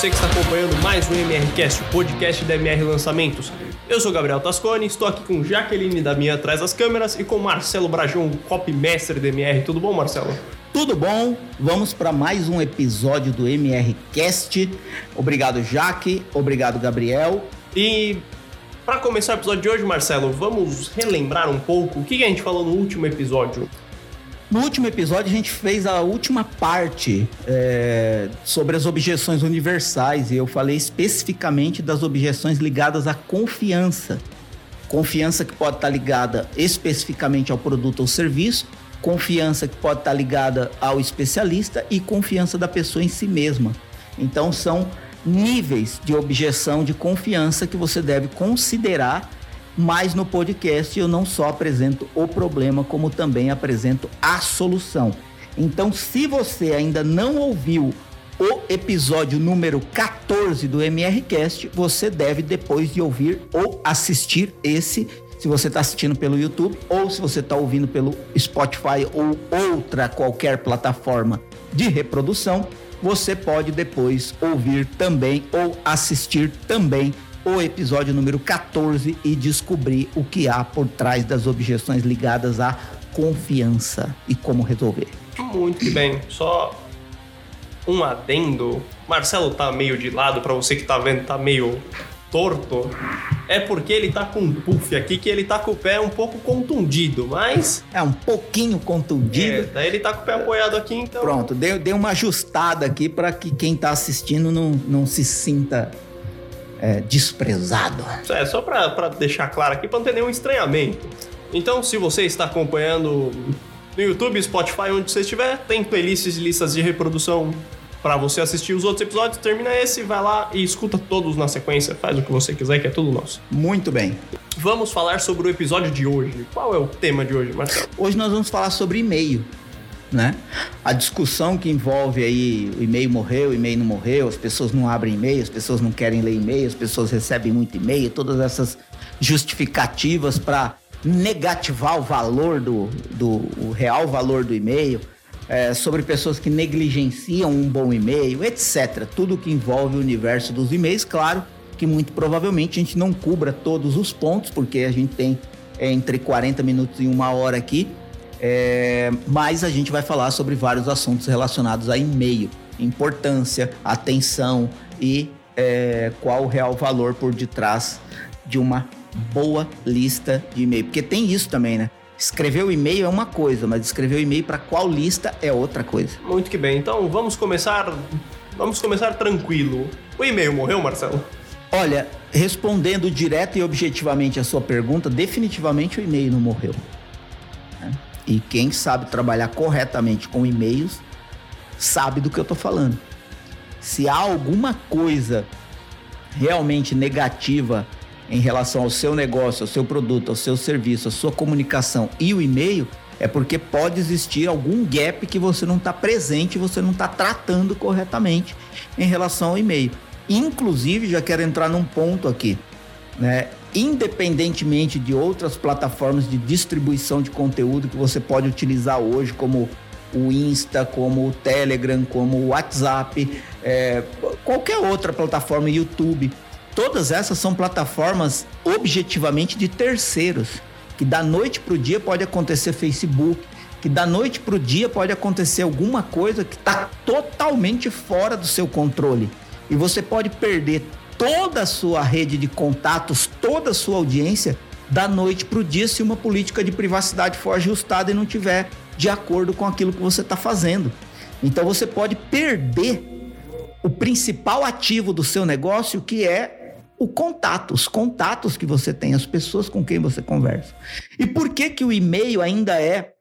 você que está acompanhando mais um MRCast, o podcast da MR Lançamentos. Eu sou Gabriel Tascone, estou aqui com Jaqueline da minha atrás das câmeras e com Marcelo Brajão, copymestre da MR. Tudo bom, Marcelo? Tudo bom? Vamos para mais um episódio do MRCast. Obrigado, Jaque. Obrigado, Gabriel. E para começar o episódio de hoje, Marcelo, vamos relembrar um pouco o que a gente falou no último episódio. No último episódio, a gente fez a última parte é, sobre as objeções universais e eu falei especificamente das objeções ligadas à confiança. Confiança que pode estar ligada especificamente ao produto ou serviço, confiança que pode estar ligada ao especialista e confiança da pessoa em si mesma. Então, são níveis de objeção de confiança que você deve considerar mas no podcast eu não só apresento o problema, como também apresento a solução. Então, se você ainda não ouviu o episódio número 14 do MRCast, você deve, depois de ouvir ou assistir esse, se você está assistindo pelo YouTube ou se você está ouvindo pelo Spotify ou outra qualquer plataforma de reprodução, você pode depois ouvir também ou assistir também o episódio número 14 e descobrir o que há por trás das objeções ligadas à confiança e como resolver. Muito bem. Só um adendo. Marcelo tá meio de lado, para você que tá vendo, tá meio torto. É porque ele tá com um puff aqui que ele tá com o pé um pouco contundido, mas. É um pouquinho contundido. É, daí ele tá com o pé apoiado aqui, então. Pronto, deu, deu uma ajustada aqui para que quem tá assistindo não, não se sinta é, desprezado. É, só para deixar claro aqui, para não ter nenhum estranhamento. Então, se você está acompanhando no YouTube, Spotify, onde você estiver, tem playlists e listas de reprodução para você assistir os outros episódios. Termina esse, vai lá e escuta todos na sequência. Faz o que você quiser, que é tudo nosso. Muito bem. Vamos falar sobre o episódio de hoje. Qual é o tema de hoje, Marcelo? Hoje nós vamos falar sobre e-mail né? A discussão que envolve aí o e-mail morreu, o e-mail não morreu, as pessoas não abrem e-mail, as pessoas não querem ler e-mail, as pessoas recebem muito e-mail, todas essas justificativas para negativar o valor do, do o real valor do e-mail, é, sobre pessoas que negligenciam um bom e-mail, etc. Tudo que envolve o universo dos e-mails, claro que muito provavelmente a gente não cubra todos os pontos, porque a gente tem é, entre 40 minutos e uma hora aqui, é, mas a gente vai falar sobre vários assuntos relacionados a e-mail, importância, atenção e é, qual o real valor por detrás de uma boa lista de e-mail. Porque tem isso também, né? Escrever o e-mail é uma coisa, mas escrever o e-mail para qual lista é outra coisa. Muito que bem. Então vamos começar. Vamos começar tranquilo. O e-mail morreu, Marcelo? Olha, respondendo direto e objetivamente a sua pergunta, definitivamente o e-mail não morreu. E quem sabe trabalhar corretamente com e-mails sabe do que eu estou falando. Se há alguma coisa realmente negativa em relação ao seu negócio, ao seu produto, ao seu serviço, à sua comunicação e o e-mail, é porque pode existir algum gap que você não está presente, você não está tratando corretamente em relação ao e-mail. Inclusive, já quero entrar num ponto aqui, né? Independentemente de outras plataformas de distribuição de conteúdo que você pode utilizar hoje, como o Insta, como o Telegram, como o WhatsApp, é, qualquer outra plataforma, YouTube. Todas essas são plataformas objetivamente de terceiros, que da noite para o dia pode acontecer Facebook, que da noite para o dia pode acontecer alguma coisa que está totalmente fora do seu controle. E você pode perder toda a sua rede de contatos, toda a sua audiência, da noite para o dia, se uma política de privacidade for ajustada e não tiver de acordo com aquilo que você está fazendo. Então você pode perder o principal ativo do seu negócio, que é o contato, os contatos que você tem, as pessoas com quem você conversa. E por que que o e-mail ainda é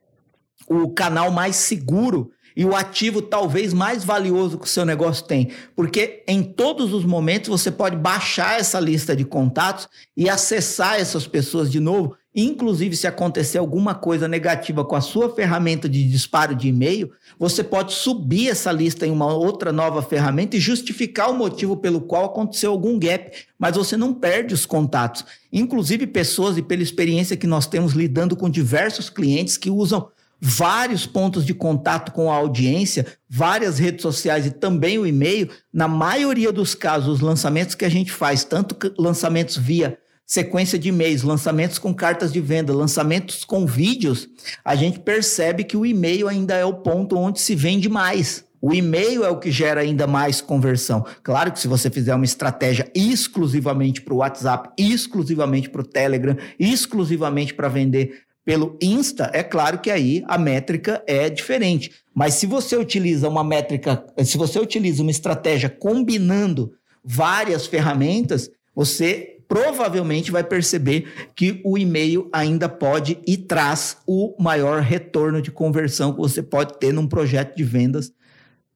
o canal mais seguro e o ativo talvez mais valioso que o seu negócio tem, porque em todos os momentos você pode baixar essa lista de contatos e acessar essas pessoas de novo, inclusive se acontecer alguma coisa negativa com a sua ferramenta de disparo de e-mail, você pode subir essa lista em uma outra nova ferramenta e justificar o motivo pelo qual aconteceu algum gap, mas você não perde os contatos. Inclusive pessoas e pela experiência que nós temos lidando com diversos clientes que usam vários pontos de contato com a audiência, várias redes sociais e também o e-mail, na maioria dos casos, os lançamentos que a gente faz, tanto lançamentos via sequência de e-mails, lançamentos com cartas de venda, lançamentos com vídeos, a gente percebe que o e-mail ainda é o ponto onde se vende mais. O e-mail é o que gera ainda mais conversão. Claro que se você fizer uma estratégia exclusivamente para o WhatsApp, exclusivamente para o Telegram, exclusivamente para vender pelo Insta, é claro que aí a métrica é diferente. Mas se você utiliza uma métrica, se você utiliza uma estratégia combinando várias ferramentas, você provavelmente vai perceber que o e-mail ainda pode e traz o maior retorno de conversão que você pode ter num projeto de vendas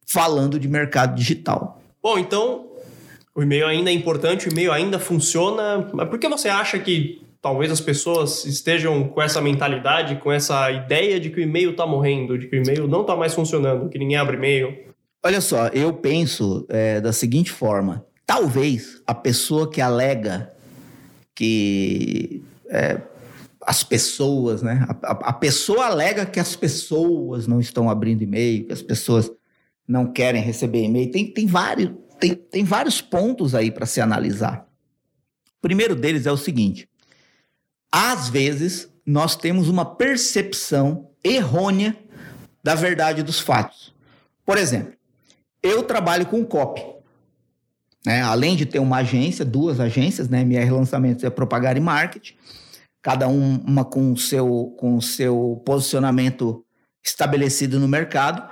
falando de mercado digital. Bom, então o e-mail ainda é importante, o e-mail ainda funciona. Mas por que você acha que talvez as pessoas estejam com essa mentalidade, com essa ideia de que o e-mail está morrendo, de que o e-mail não está mais funcionando, que ninguém abre e-mail? Olha só, eu penso é, da seguinte forma: talvez a pessoa que alega que é, as pessoas, né? A, a, a, pessoa alega que as pessoas não estão abrindo e-mail, que as pessoas não querem receber e-mail. Tem, tem, vários, tem, tem vários pontos aí para se analisar. O primeiro deles é o seguinte: às vezes nós temos uma percepção errônea da verdade dos fatos. Por exemplo, eu trabalho com copy. Né? Além de ter uma agência, duas agências, né? MR Lançamentos e Propagar e Marketing, cada um, uma com o seu, com seu posicionamento estabelecido no mercado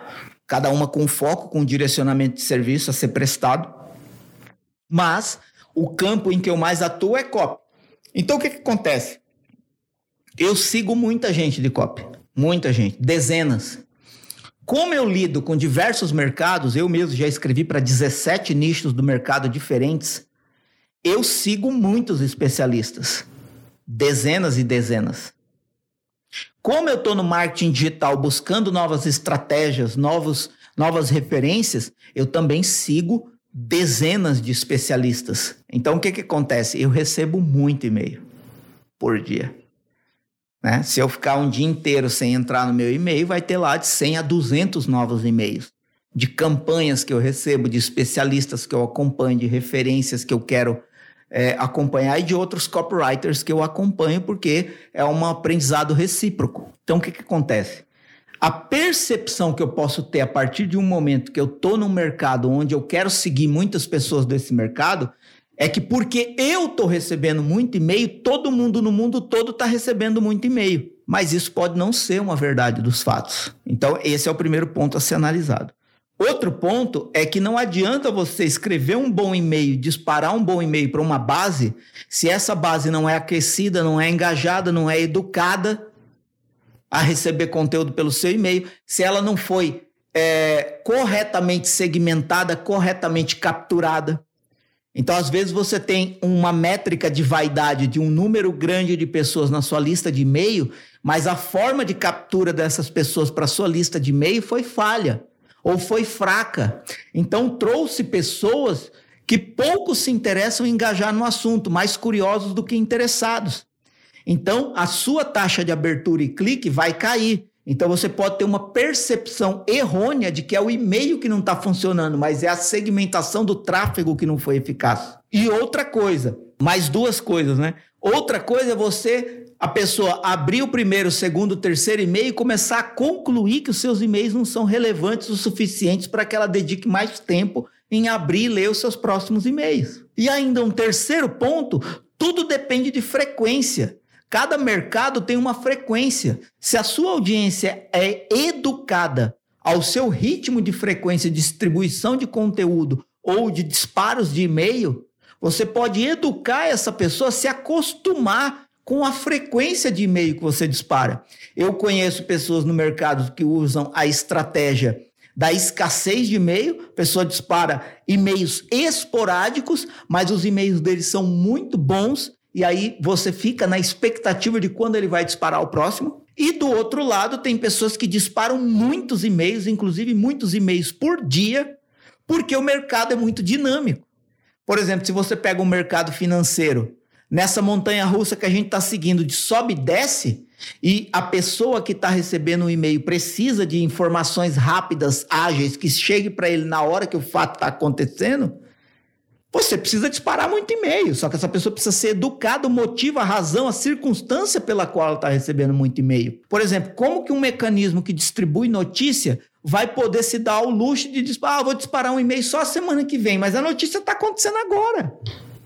cada uma com foco, com direcionamento de serviço a ser prestado. Mas o campo em que eu mais atuo é copy. Então o que, que acontece? Eu sigo muita gente de copy, muita gente, dezenas. Como eu lido com diversos mercados, eu mesmo já escrevi para 17 nichos do mercado diferentes, eu sigo muitos especialistas, dezenas e dezenas. Como eu estou no marketing digital buscando novas estratégias, novos, novas referências, eu também sigo dezenas de especialistas. Então, o que, que acontece? Eu recebo muito e-mail por dia. Né? Se eu ficar um dia inteiro sem entrar no meu e-mail, vai ter lá de 100 a 200 novos e-mails. De campanhas que eu recebo, de especialistas que eu acompanho, de referências que eu quero é, acompanhar e de outros copywriters que eu acompanho, porque é um aprendizado recíproco. Então, o que, que acontece? A percepção que eu posso ter a partir de um momento que eu estou num mercado onde eu quero seguir muitas pessoas desse mercado é que porque eu estou recebendo muito e-mail, todo mundo no mundo todo está recebendo muito e-mail. Mas isso pode não ser uma verdade dos fatos. Então, esse é o primeiro ponto a ser analisado. Outro ponto é que não adianta você escrever um bom e-mail, disparar um bom e-mail para uma base, se essa base não é aquecida, não é engajada, não é educada a receber conteúdo pelo seu e-mail, se ela não foi é, corretamente segmentada, corretamente capturada. Então, às vezes, você tem uma métrica de vaidade de um número grande de pessoas na sua lista de e-mail, mas a forma de captura dessas pessoas para sua lista de e-mail foi falha ou foi fraca. Então trouxe pessoas que pouco se interessam em engajar no assunto, mais curiosos do que interessados. Então a sua taxa de abertura e clique vai cair. Então você pode ter uma percepção errônea de que é o e-mail que não está funcionando, mas é a segmentação do tráfego que não foi eficaz. E outra coisa, mais duas coisas, né? Outra coisa é você a pessoa abrir o primeiro, o segundo, o terceiro e-mail e começar a concluir que os seus e-mails não são relevantes o suficientes para que ela dedique mais tempo em abrir e ler os seus próximos e-mails. E ainda um terceiro ponto, tudo depende de frequência. Cada mercado tem uma frequência. Se a sua audiência é educada ao seu ritmo de frequência de distribuição de conteúdo ou de disparos de e-mail, você pode educar essa pessoa a se acostumar com a frequência de e-mail que você dispara. Eu conheço pessoas no mercado que usam a estratégia da escassez de e-mail, a pessoa dispara e-mails esporádicos, mas os e-mails deles são muito bons e aí você fica na expectativa de quando ele vai disparar o próximo. E do outro lado, tem pessoas que disparam muitos e-mails, inclusive muitos e-mails por dia, porque o mercado é muito dinâmico. Por exemplo, se você pega um mercado financeiro nessa montanha russa que a gente está seguindo de sobe e desce, e a pessoa que está recebendo o um e-mail precisa de informações rápidas, ágeis, que chegue para ele na hora que o fato está acontecendo, você precisa disparar muito e-mail. Só que essa pessoa precisa ser educada, o motivo, a razão, a circunstância pela qual ela está recebendo muito e-mail. Por exemplo, como que um mecanismo que distribui notícia vai poder se dar ao luxo de disparar, ah, vou disparar um e-mail só semana que vem, mas a notícia está acontecendo agora.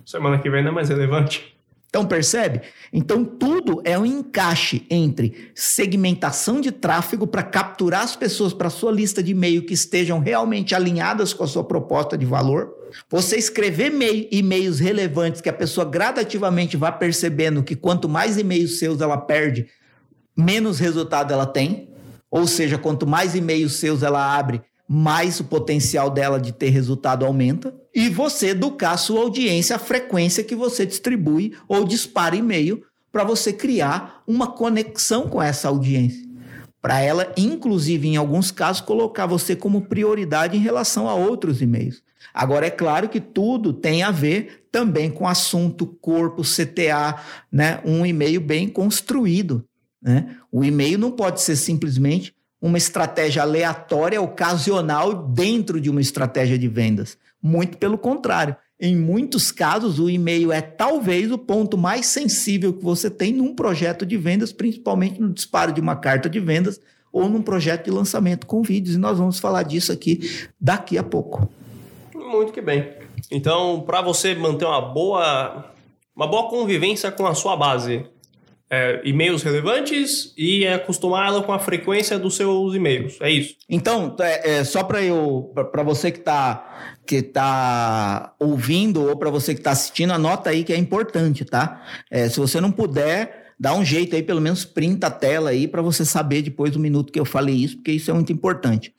Semana que vem não é mais relevante. Então, percebe? Então, tudo é um encaixe entre segmentação de tráfego para capturar as pessoas para sua lista de e-mail que estejam realmente alinhadas com a sua proposta de valor. Você escrever e-mails relevantes que a pessoa gradativamente vá percebendo que quanto mais e-mails seus ela perde, menos resultado ela tem. Ou seja, quanto mais e-mails seus ela abre, mais o potencial dela de ter resultado aumenta. E você educar sua audiência, a frequência que você distribui ou dispara e-mail para você criar uma conexão com essa audiência. Para ela, inclusive, em alguns casos, colocar você como prioridade em relação a outros e-mails. Agora, é claro que tudo tem a ver também com assunto, corpo, CTA, né? um e-mail bem construído. Né? O e-mail não pode ser simplesmente uma estratégia aleatória, ocasional, dentro de uma estratégia de vendas. Muito pelo contrário. Em muitos casos, o e-mail é talvez o ponto mais sensível que você tem num projeto de vendas, principalmente no disparo de uma carta de vendas ou num projeto de lançamento com vídeos. E nós vamos falar disso aqui daqui a pouco. Muito que bem. Então, para você manter uma boa, uma boa convivência com a sua base, é, e-mails relevantes e acostumá-la com a frequência dos seus e-mails. É isso. Então, é, é só para eu, para você que está que tá ouvindo ou para você que está assistindo, anota aí que é importante, tá? É, se você não puder, dá um jeito aí, pelo menos printa a tela aí para você saber depois do minuto que eu falei isso, porque isso é muito importante.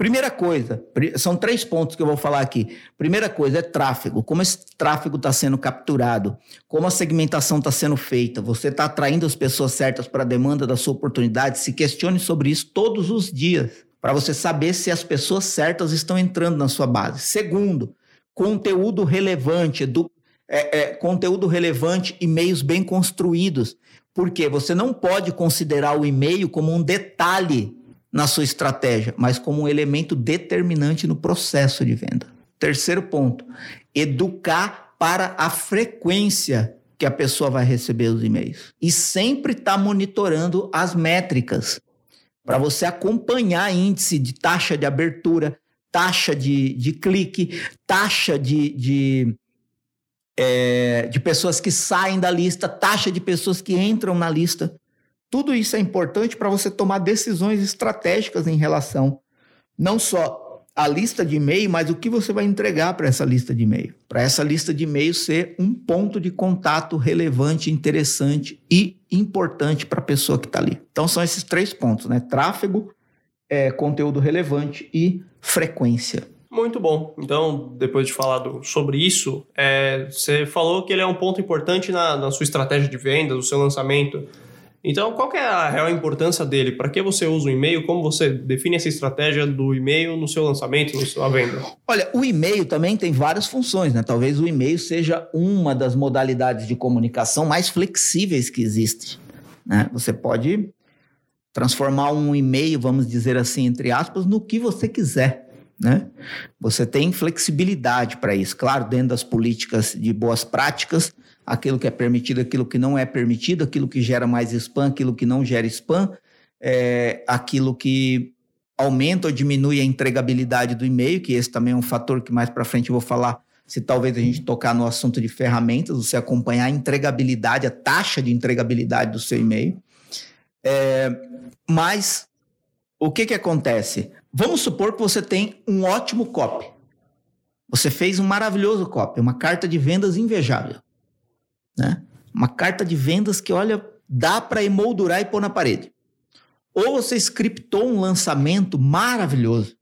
Primeira coisa, são três pontos que eu vou falar aqui. Primeira coisa é tráfego. Como esse tráfego está sendo capturado, como a segmentação está sendo feita, você está atraindo as pessoas certas para a demanda da sua oportunidade. Se questione sobre isso todos os dias, para você saber se as pessoas certas estão entrando na sua base. Segundo, conteúdo relevante, é, é, conteúdo relevante e meios bem construídos. Porque você não pode considerar o e-mail como um detalhe na sua estratégia, mas como um elemento determinante no processo de venda. Terceiro ponto, educar para a frequência que a pessoa vai receber os e-mails. E sempre estar tá monitorando as métricas para você acompanhar índice de taxa de abertura, taxa de, de clique, taxa de, de, é, de pessoas que saem da lista, taxa de pessoas que entram na lista. Tudo isso é importante para você tomar decisões estratégicas em relação não só à lista de e-mail, mas o que você vai entregar para essa lista de e-mail. Para essa lista de e-mail ser um ponto de contato relevante, interessante e importante para a pessoa que está ali. Então são esses três pontos, né? Tráfego, é, conteúdo relevante e frequência. Muito bom. Então, depois de falar do, sobre isso, é, você falou que ele é um ponto importante na, na sua estratégia de vendas, no seu lançamento. Então, qual é a real importância dele? Para que você usa o e-mail? Como você define essa estratégia do e-mail no seu lançamento, na sua venda? Olha, o e-mail também tem várias funções, né? Talvez o e-mail seja uma das modalidades de comunicação mais flexíveis que existe. Né? Você pode transformar um e-mail, vamos dizer assim, entre aspas, no que você quiser. Né? Você tem flexibilidade para isso, claro, dentro das políticas de boas práticas, aquilo que é permitido, aquilo que não é permitido, aquilo que gera mais spam, aquilo que não gera spam, é, aquilo que aumenta ou diminui a entregabilidade do e-mail, que esse também é um fator que mais para frente eu vou falar, se talvez a gente tocar no assunto de ferramentas, você acompanhar a entregabilidade, a taxa de entregabilidade do seu e-mail. É, mas o que, que acontece? Vamos supor que você tem um ótimo copy. Você fez um maravilhoso copy, uma carta de vendas invejável. Né? Uma carta de vendas que, olha, dá para emoldurar e pôr na parede. Ou você scriptou um lançamento maravilhoso,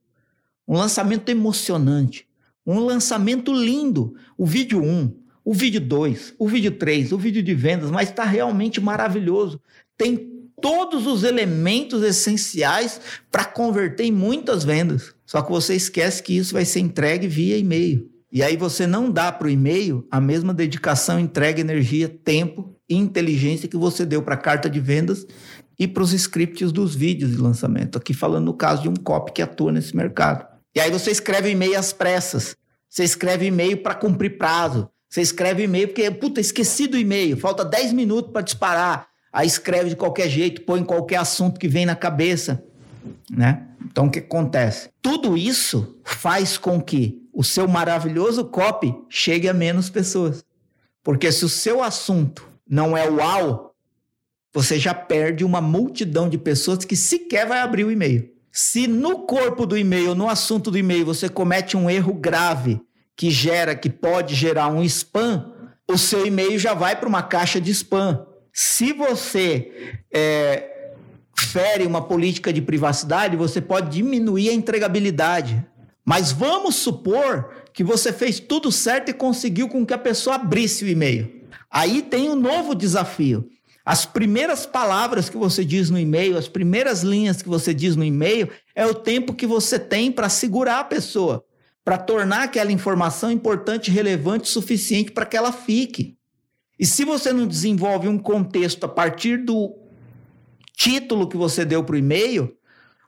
um lançamento emocionante, um lançamento lindo. O vídeo 1, o vídeo 2, o vídeo 3, o vídeo de vendas, mas está realmente maravilhoso. Tem todos os elementos essenciais para converter em muitas vendas. Só que você esquece que isso vai ser entregue via e-mail. E aí você não dá para o e-mail a mesma dedicação, entrega, energia, tempo e inteligência que você deu para a carta de vendas e para os scripts dos vídeos de lançamento. Aqui falando no caso de um copy que atua nesse mercado. E aí você escreve e-mail às pressas. Você escreve e-mail para cumprir prazo. Você escreve e-mail porque, puta, esqueci do e-mail, falta 10 minutos para disparar. Aí escreve de qualquer jeito, põe qualquer assunto que vem na cabeça, né? Então o que acontece? Tudo isso faz com que o seu maravilhoso copy chegue a menos pessoas. Porque se o seu assunto não é uau, você já perde uma multidão de pessoas que sequer vai abrir o e-mail. Se no corpo do e-mail, no assunto do e-mail, você comete um erro grave que gera, que pode gerar um spam, o seu e-mail já vai para uma caixa de spam. Se você é, fere uma política de privacidade, você pode diminuir a entregabilidade. Mas vamos supor que você fez tudo certo e conseguiu com que a pessoa abrisse o e-mail. Aí tem um novo desafio. As primeiras palavras que você diz no e-mail, as primeiras linhas que você diz no e-mail, é o tempo que você tem para segurar a pessoa, para tornar aquela informação importante, relevante, suficiente para que ela fique. E se você não desenvolve um contexto a partir do título que você deu para o e-mail,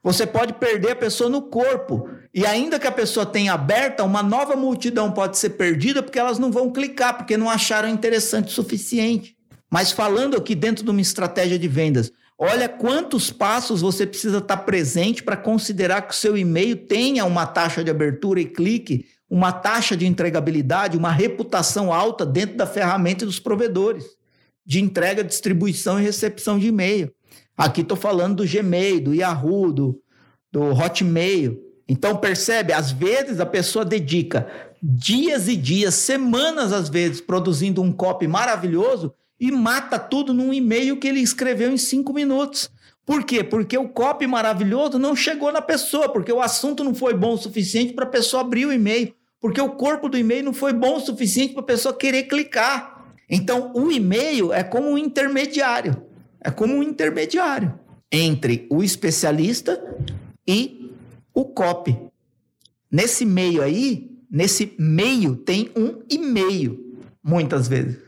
você pode perder a pessoa no corpo. E ainda que a pessoa tenha aberta, uma nova multidão pode ser perdida porque elas não vão clicar, porque não acharam interessante o suficiente. Mas falando aqui dentro de uma estratégia de vendas, olha quantos passos você precisa estar presente para considerar que o seu e-mail tenha uma taxa de abertura e clique, uma taxa de entregabilidade, uma reputação alta dentro da ferramenta dos provedores de entrega, distribuição e recepção de e-mail. Aqui estou falando do Gmail, do Yahoo, do, do Hotmail. Então percebe, às vezes a pessoa dedica dias e dias, semanas às vezes, produzindo um copy maravilhoso e mata tudo num e-mail que ele escreveu em cinco minutos. Por quê? Porque o copy maravilhoso não chegou na pessoa, porque o assunto não foi bom o suficiente para a pessoa abrir o e-mail, porque o corpo do e-mail não foi bom o suficiente para a pessoa querer clicar. Então, o e-mail é como um intermediário. É como um intermediário entre o especialista e o copy. Nesse meio aí, nesse meio tem um e-mail, muitas vezes.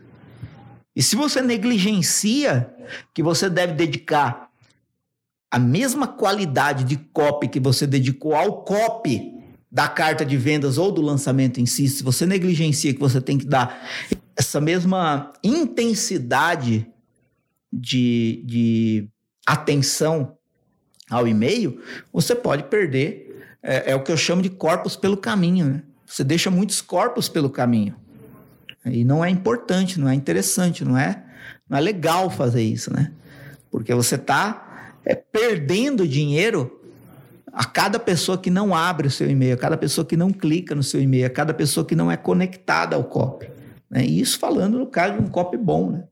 E se você negligencia que você deve dedicar a mesma qualidade de copy que você dedicou ao copy da carta de vendas ou do lançamento em si, se você negligencia que você tem que dar essa mesma intensidade de, de atenção ao e-mail, você pode perder. É, é, o que eu chamo de corpos pelo caminho. Né? Você deixa muitos corpos pelo caminho. E não é importante, não é interessante, não é, não é legal fazer isso, né? Porque você está é, perdendo dinheiro a cada pessoa que não abre o seu e-mail, a cada pessoa que não clica no seu e-mail, a cada pessoa que não é conectada ao copy. Né? E isso falando no caso de um copy bom, né?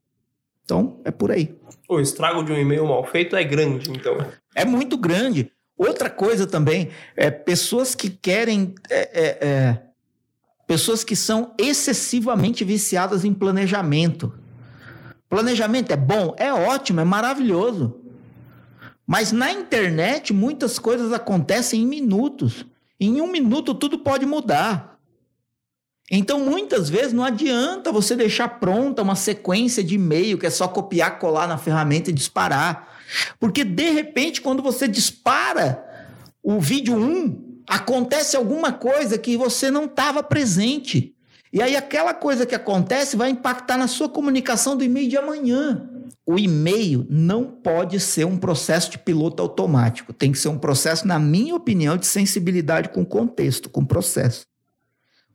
Então, é por aí. O estrago de um e-mail mal feito é grande, então. É muito grande. Outra coisa também, é pessoas que querem. É, é, é, pessoas que são excessivamente viciadas em planejamento. Planejamento é bom, é ótimo, é maravilhoso. Mas na internet, muitas coisas acontecem em minutos. Em um minuto, tudo pode mudar. Então, muitas vezes, não adianta você deixar pronta uma sequência de e-mail que é só copiar, colar na ferramenta e disparar. Porque, de repente, quando você dispara o vídeo 1, acontece alguma coisa que você não estava presente. E aí, aquela coisa que acontece vai impactar na sua comunicação do e-mail de amanhã. O e-mail não pode ser um processo de piloto automático. Tem que ser um processo, na minha opinião, de sensibilidade com contexto, com processo.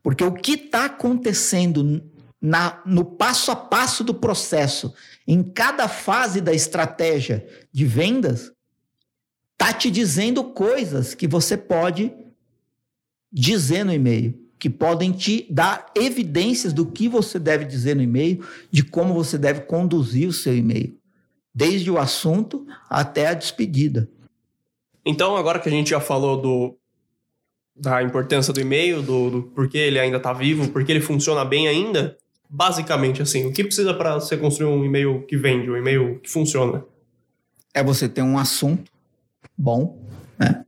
Porque o que está acontecendo na, no passo a passo do processo, em cada fase da estratégia de vendas, está te dizendo coisas que você pode dizer no e-mail, que podem te dar evidências do que você deve dizer no e-mail, de como você deve conduzir o seu e-mail, desde o assunto até a despedida. Então, agora que a gente já falou do da importância do e-mail, do, do porquê ele ainda está vivo, porque ele funciona bem ainda, basicamente assim, o que precisa para você construir um e-mail que vende, um e-mail que funciona? É você ter um assunto bom, né?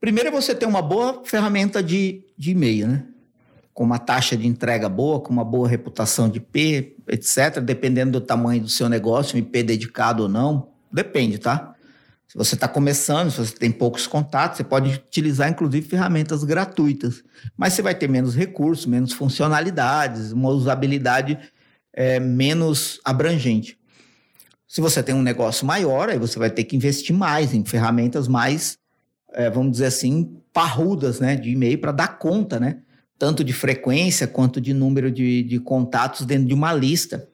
Primeiro é você ter uma boa ferramenta de, de e-mail, né? com uma taxa de entrega boa, com uma boa reputação de IP, etc., dependendo do tamanho do seu negócio, um IP dedicado ou não, depende, tá? Se você está começando, se você tem poucos contatos, você pode utilizar inclusive ferramentas gratuitas, mas você vai ter menos recursos, menos funcionalidades, uma usabilidade é, menos abrangente. Se você tem um negócio maior, aí você vai ter que investir mais em ferramentas mais, é, vamos dizer assim, parrudas, né, de e-mail para dar conta, né, tanto de frequência quanto de número de, de contatos dentro de uma lista.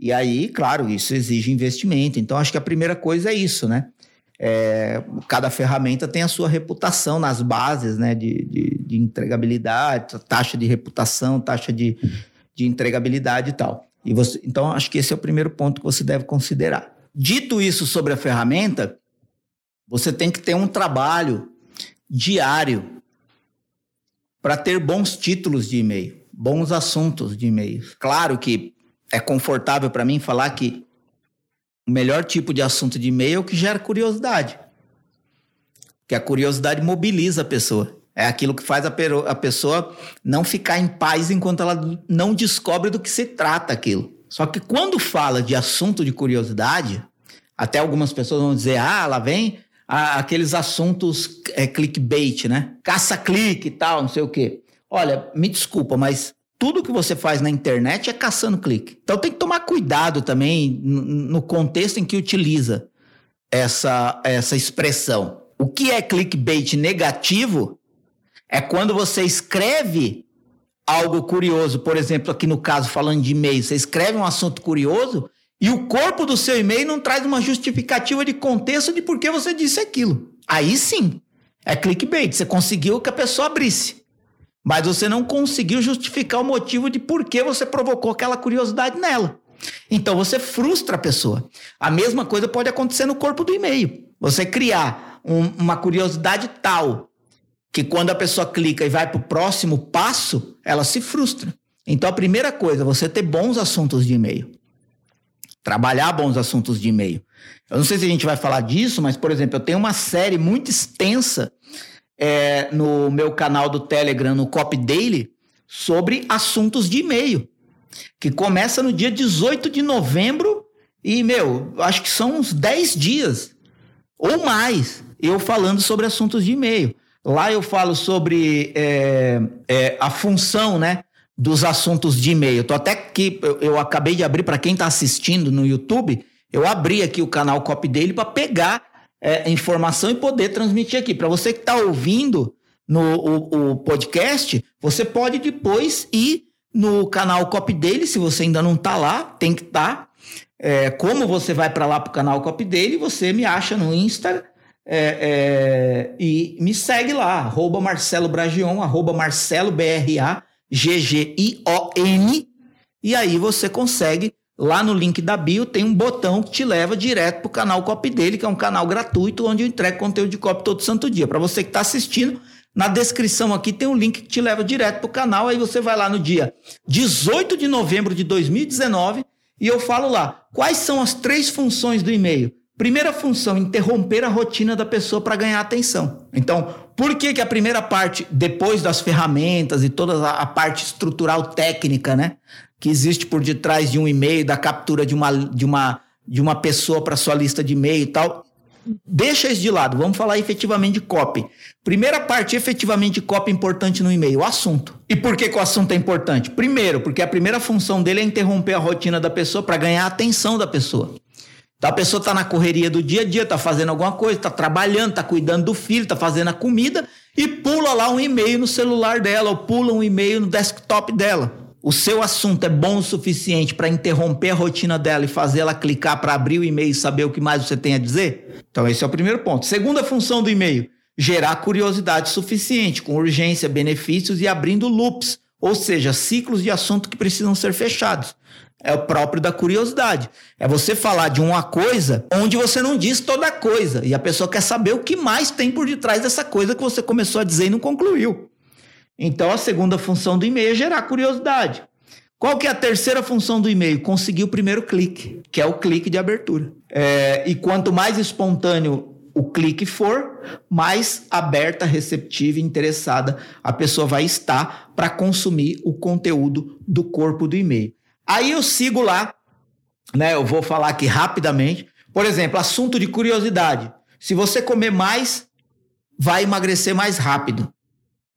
E aí, claro, isso exige investimento. Então, acho que a primeira coisa é isso, né? É, cada ferramenta tem a sua reputação nas bases né, de, de, de entregabilidade, taxa de reputação, taxa de, de entregabilidade e tal. E você, então, acho que esse é o primeiro ponto que você deve considerar. Dito isso sobre a ferramenta, você tem que ter um trabalho diário para ter bons títulos de e-mail, bons assuntos de e-mail. Claro que é confortável para mim falar que o melhor tipo de assunto de e-mail é o que gera curiosidade. Que a curiosidade mobiliza a pessoa. É aquilo que faz a, a pessoa não ficar em paz enquanto ela não descobre do que se trata aquilo. Só que quando fala de assunto de curiosidade, até algumas pessoas vão dizer: ah, lá vem aqueles assuntos é, clickbait, né? Caça-clique e tal, não sei o quê. Olha, me desculpa, mas tudo que você faz na internet é caçando clique. Então tem que tomar cuidado também no contexto em que utiliza essa, essa expressão. O que é clickbait negativo é quando você escreve algo curioso, por exemplo, aqui no caso falando de e-mail, você escreve um assunto curioso e o corpo do seu e-mail não traz uma justificativa de contexto de por que você disse aquilo. Aí sim, é clickbait, você conseguiu que a pessoa abrisse mas você não conseguiu justificar o motivo de por que você provocou aquela curiosidade nela. Então você frustra a pessoa. A mesma coisa pode acontecer no corpo do e-mail. Você criar um, uma curiosidade tal que quando a pessoa clica e vai para o próximo passo, ela se frustra. Então a primeira coisa, você ter bons assuntos de e-mail. Trabalhar bons assuntos de e-mail. Eu não sei se a gente vai falar disso, mas, por exemplo, eu tenho uma série muito extensa é, no meu canal do Telegram, no Copy Daily, sobre assuntos de e-mail, que começa no dia 18 de novembro e, meu, acho que são uns 10 dias ou mais eu falando sobre assuntos de e-mail. Lá eu falo sobre é, é, a função, né? Dos assuntos de e-mail. Tô até que eu, eu acabei de abrir para quem está assistindo no YouTube. Eu abri aqui o canal Copy Daily para pegar é, informação e poder transmitir aqui. Para você que está ouvindo no o, o, podcast, você pode depois ir no canal Copy Daily, se você ainda não está lá, tem que estar. Tá. É, como você vai para lá para o canal Copy Daily, você me acha no Insta é, é, e me segue lá, arroba Marcelo Bragion, arroba Marcelo B-R-A-G-G-I-O-N, e aí você consegue Lá no link da bio tem um botão que te leva direto para o canal Copy dele, que é um canal gratuito onde eu entrego conteúdo de copy todo santo dia. Para você que está assistindo, na descrição aqui tem um link que te leva direto para o canal. Aí você vai lá no dia 18 de novembro de 2019 e eu falo lá quais são as três funções do e-mail. Primeira função, interromper a rotina da pessoa para ganhar atenção. Então, por que, que a primeira parte, depois das ferramentas e toda a parte estrutural técnica, né? Que existe por detrás de um e-mail, da captura de uma, de uma, de uma pessoa para sua lista de e-mail e tal. Deixa isso de lado, vamos falar efetivamente de copy. Primeira parte efetivamente de copy importante no e-mail, o assunto. E por que, que o assunto é importante? Primeiro, porque a primeira função dele é interromper a rotina da pessoa para ganhar a atenção da pessoa. Então a pessoa está na correria do dia a dia, está fazendo alguma coisa, está trabalhando, está cuidando do filho, está fazendo a comida e pula lá um e-mail no celular dela ou pula um e-mail no desktop dela o seu assunto é bom o suficiente para interromper a rotina dela e fazer ela clicar para abrir o e-mail e saber o que mais você tem a dizer? Então, esse é o primeiro ponto. Segunda função do e-mail: gerar curiosidade suficiente, com urgência, benefícios e abrindo loops, ou seja, ciclos de assunto que precisam ser fechados. É o próprio da curiosidade. É você falar de uma coisa onde você não diz toda a coisa e a pessoa quer saber o que mais tem por detrás dessa coisa que você começou a dizer e não concluiu. Então a segunda função do e-mail é gerar curiosidade. Qual que é a terceira função do e-mail? Conseguir o primeiro clique, que é o clique de abertura. É, e quanto mais espontâneo o clique for, mais aberta, receptiva e interessada a pessoa vai estar para consumir o conteúdo do corpo do e-mail. Aí eu sigo lá, né? Eu vou falar aqui rapidamente. Por exemplo, assunto de curiosidade. Se você comer mais, vai emagrecer mais rápido.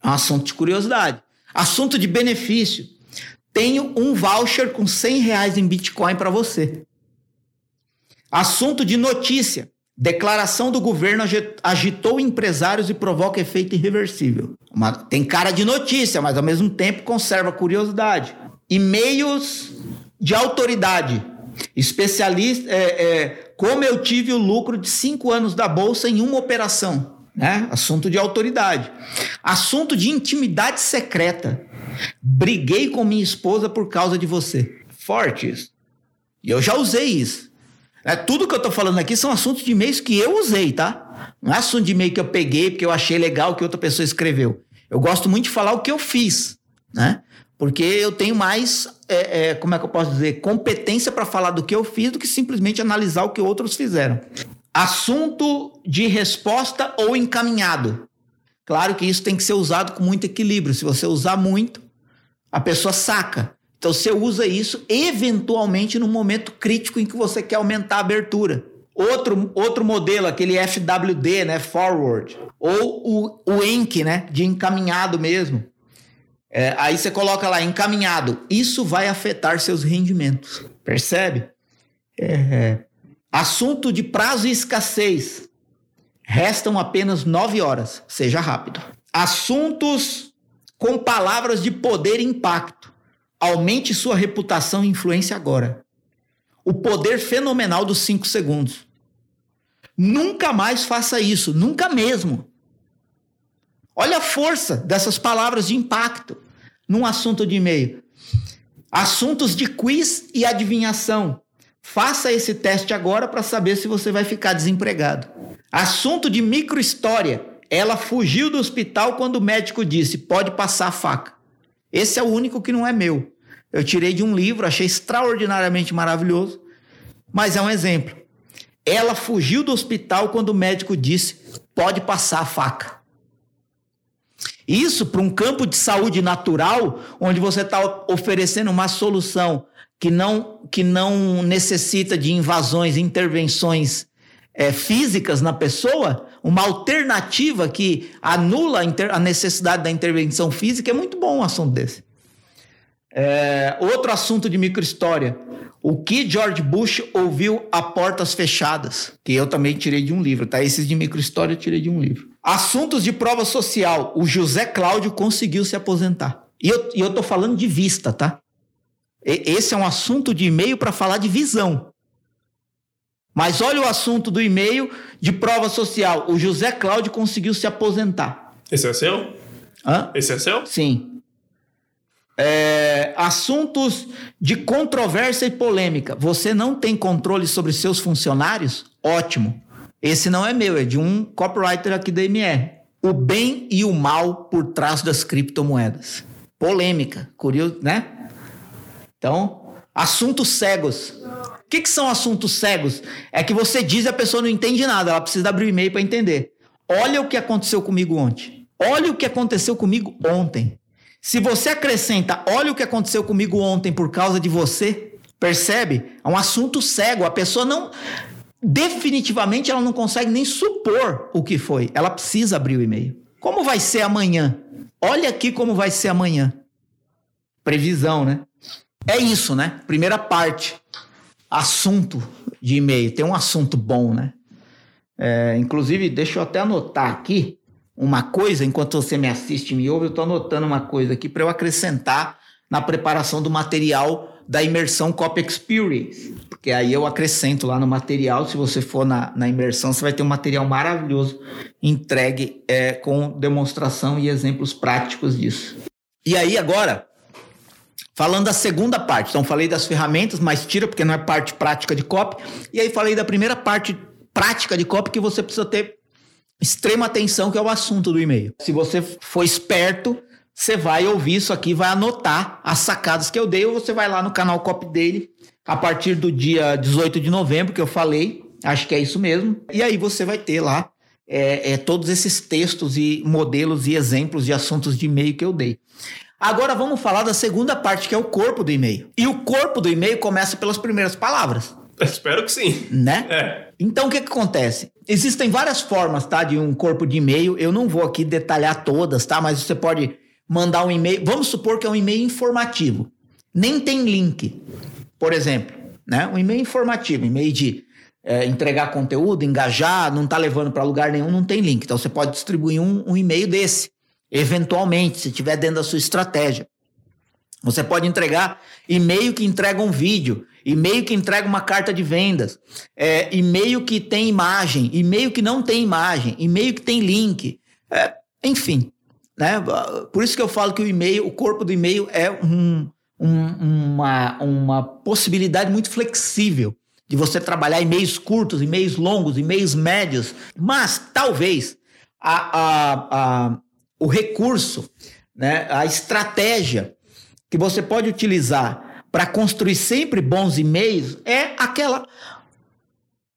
É um assunto de curiosidade. Assunto de benefício. Tenho um voucher com 100 reais em Bitcoin para você. Assunto de notícia. Declaração do governo agitou empresários e provoca efeito irreversível. Uma, tem cara de notícia, mas ao mesmo tempo conserva curiosidade. E-mails de autoridade. Especialista, é, é, como eu tive o lucro de cinco anos da bolsa em uma operação. Né? Assunto de autoridade. Assunto de intimidade secreta. Briguei com minha esposa por causa de você. Forte isso. E eu já usei isso. É, tudo que eu tô falando aqui são assuntos de e-mails que eu usei, tá? Não é assunto de e-mail que eu peguei porque eu achei legal que outra pessoa escreveu. Eu gosto muito de falar o que eu fiz, né? Porque eu tenho mais, é, é, como é que eu posso dizer, competência para falar do que eu fiz do que simplesmente analisar o que outros fizeram. Assunto de resposta ou encaminhado. Claro que isso tem que ser usado com muito equilíbrio. Se você usar muito, a pessoa saca. Então você usa isso eventualmente no momento crítico em que você quer aumentar a abertura. Outro, outro modelo, aquele FWD, né, forward, ou o, o ENC, né, de encaminhado mesmo. É, aí você coloca lá encaminhado. Isso vai afetar seus rendimentos. Percebe? É, assunto de prazo e escassez. Restam apenas nove horas. Seja rápido. Assuntos com palavras de poder e impacto. Aumente sua reputação e influência agora. O poder fenomenal dos cinco segundos. Nunca mais faça isso, nunca mesmo. Olha a força dessas palavras de impacto num assunto de e-mail. Assuntos de quiz e adivinhação. Faça esse teste agora para saber se você vai ficar desempregado. Assunto de microhistória. Ela fugiu do hospital quando o médico disse: pode passar a faca. Esse é o único que não é meu. Eu tirei de um livro, achei extraordinariamente maravilhoso, mas é um exemplo. Ela fugiu do hospital quando o médico disse: pode passar a faca. Isso para um campo de saúde natural, onde você está oferecendo uma solução que não, que não necessita de invasões, intervenções é, físicas na pessoa, uma alternativa que anula a, a, necessidade da intervenção física, é muito bom um assunto desse. É, outro assunto de microhistória. O que George Bush ouviu a portas fechadas? Que eu também tirei de um livro, tá? Esses de microhistória eu tirei de um livro. Assuntos de prova social. O José Cláudio conseguiu se aposentar. E eu, e eu tô falando de vista, tá? Esse é um assunto de e-mail para falar de visão. Mas olha o assunto do e-mail de prova social. O José Cláudio conseguiu se aposentar. Esse é seu? Hã? Esse é seu? Sim. É, assuntos de controvérsia e polêmica. Você não tem controle sobre seus funcionários? Ótimo. Esse não é meu, é de um copywriter aqui da MR. O bem e o mal por trás das criptomoedas. Polêmica, curioso, né? Então, assuntos cegos. O que, que são assuntos cegos? É que você diz e a pessoa não entende nada, ela precisa abrir o e-mail para entender. Olha o que aconteceu comigo ontem. Olha o que aconteceu comigo ontem. Se você acrescenta, olha o que aconteceu comigo ontem por causa de você, percebe? É um assunto cego. A pessoa não. Definitivamente ela não consegue nem supor o que foi. Ela precisa abrir o e-mail. Como vai ser amanhã? Olha aqui como vai ser amanhã. Previsão, né? É isso, né? Primeira parte assunto de e-mail. Tem um assunto bom, né? É, inclusive, deixa eu até anotar aqui uma coisa, enquanto você me assiste e me ouve, eu estou anotando uma coisa aqui para eu acrescentar na preparação do material da imersão Copy Experience. Porque aí eu acrescento lá no material, se você for na, na imersão, você vai ter um material maravilhoso entregue é, com demonstração e exemplos práticos disso. E aí agora, Falando da segunda parte, então falei das ferramentas, mas tira porque não é parte prática de copy. E aí falei da primeira parte prática de copy que você precisa ter extrema atenção, que é o assunto do e-mail. Se você for esperto, você vai ouvir isso aqui, vai anotar as sacadas que eu dei, ou você vai lá no canal copy dele a partir do dia 18 de novembro, que eu falei, Acho que é isso mesmo. E aí você vai ter lá é, é, todos esses textos e modelos e exemplos de assuntos de e-mail que eu dei. Agora vamos falar da segunda parte, que é o corpo do e-mail. E o corpo do e-mail começa pelas primeiras palavras. Espero que sim. Né? É. Então o que, que acontece? Existem várias formas, tá? De um corpo de e-mail. Eu não vou aqui detalhar todas, tá? Mas você pode mandar um e-mail. Vamos supor que é um e-mail informativo. Nem tem link. Por exemplo, né? Um e-mail informativo, e-mail de é, entregar conteúdo, engajar, não tá levando para lugar nenhum, não tem link. Então você pode distribuir um, um e-mail desse, eventualmente, se tiver dentro da sua estratégia. Você pode entregar e-mail que entrega um vídeo, e-mail que entrega uma carta de vendas, é, e-mail que tem imagem, e-mail que não tem imagem, e-mail que tem link, é, enfim. Né? Por isso que eu falo que o e-mail, o corpo do e-mail é um, um, uma, uma possibilidade muito flexível de você trabalhar e-mails curtos, e-mails longos, e-mails médios, mas talvez a, a, a, o recurso, né, a estratégia que você pode utilizar para construir sempre bons e-mails é aquela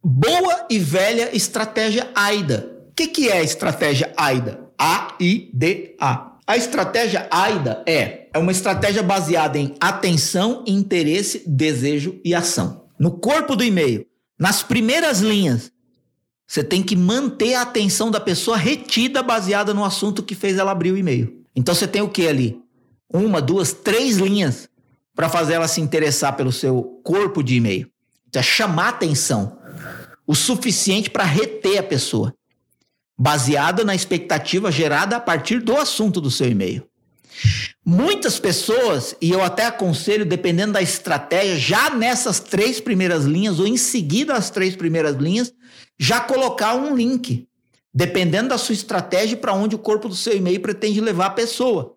boa e velha estratégia AIDA. O que, que é a estratégia AIDA? A-I-D-A. A estratégia AIDA é, é uma estratégia baseada em atenção, interesse, desejo e ação. No corpo do e-mail, nas primeiras linhas, você tem que manter a atenção da pessoa retida baseada no assunto que fez ela abrir o e-mail. Então você tem o que ali? Uma, duas, três linhas para fazer ela se interessar pelo seu corpo de e-mail. Então é chamar atenção o suficiente para reter a pessoa baseada na expectativa gerada a partir do assunto do seu e-mail. Muitas pessoas, e eu até aconselho, dependendo da estratégia, já nessas três primeiras linhas, ou em seguida às três primeiras linhas, já colocar um link, dependendo da sua estratégia para onde o corpo do seu e-mail pretende levar a pessoa.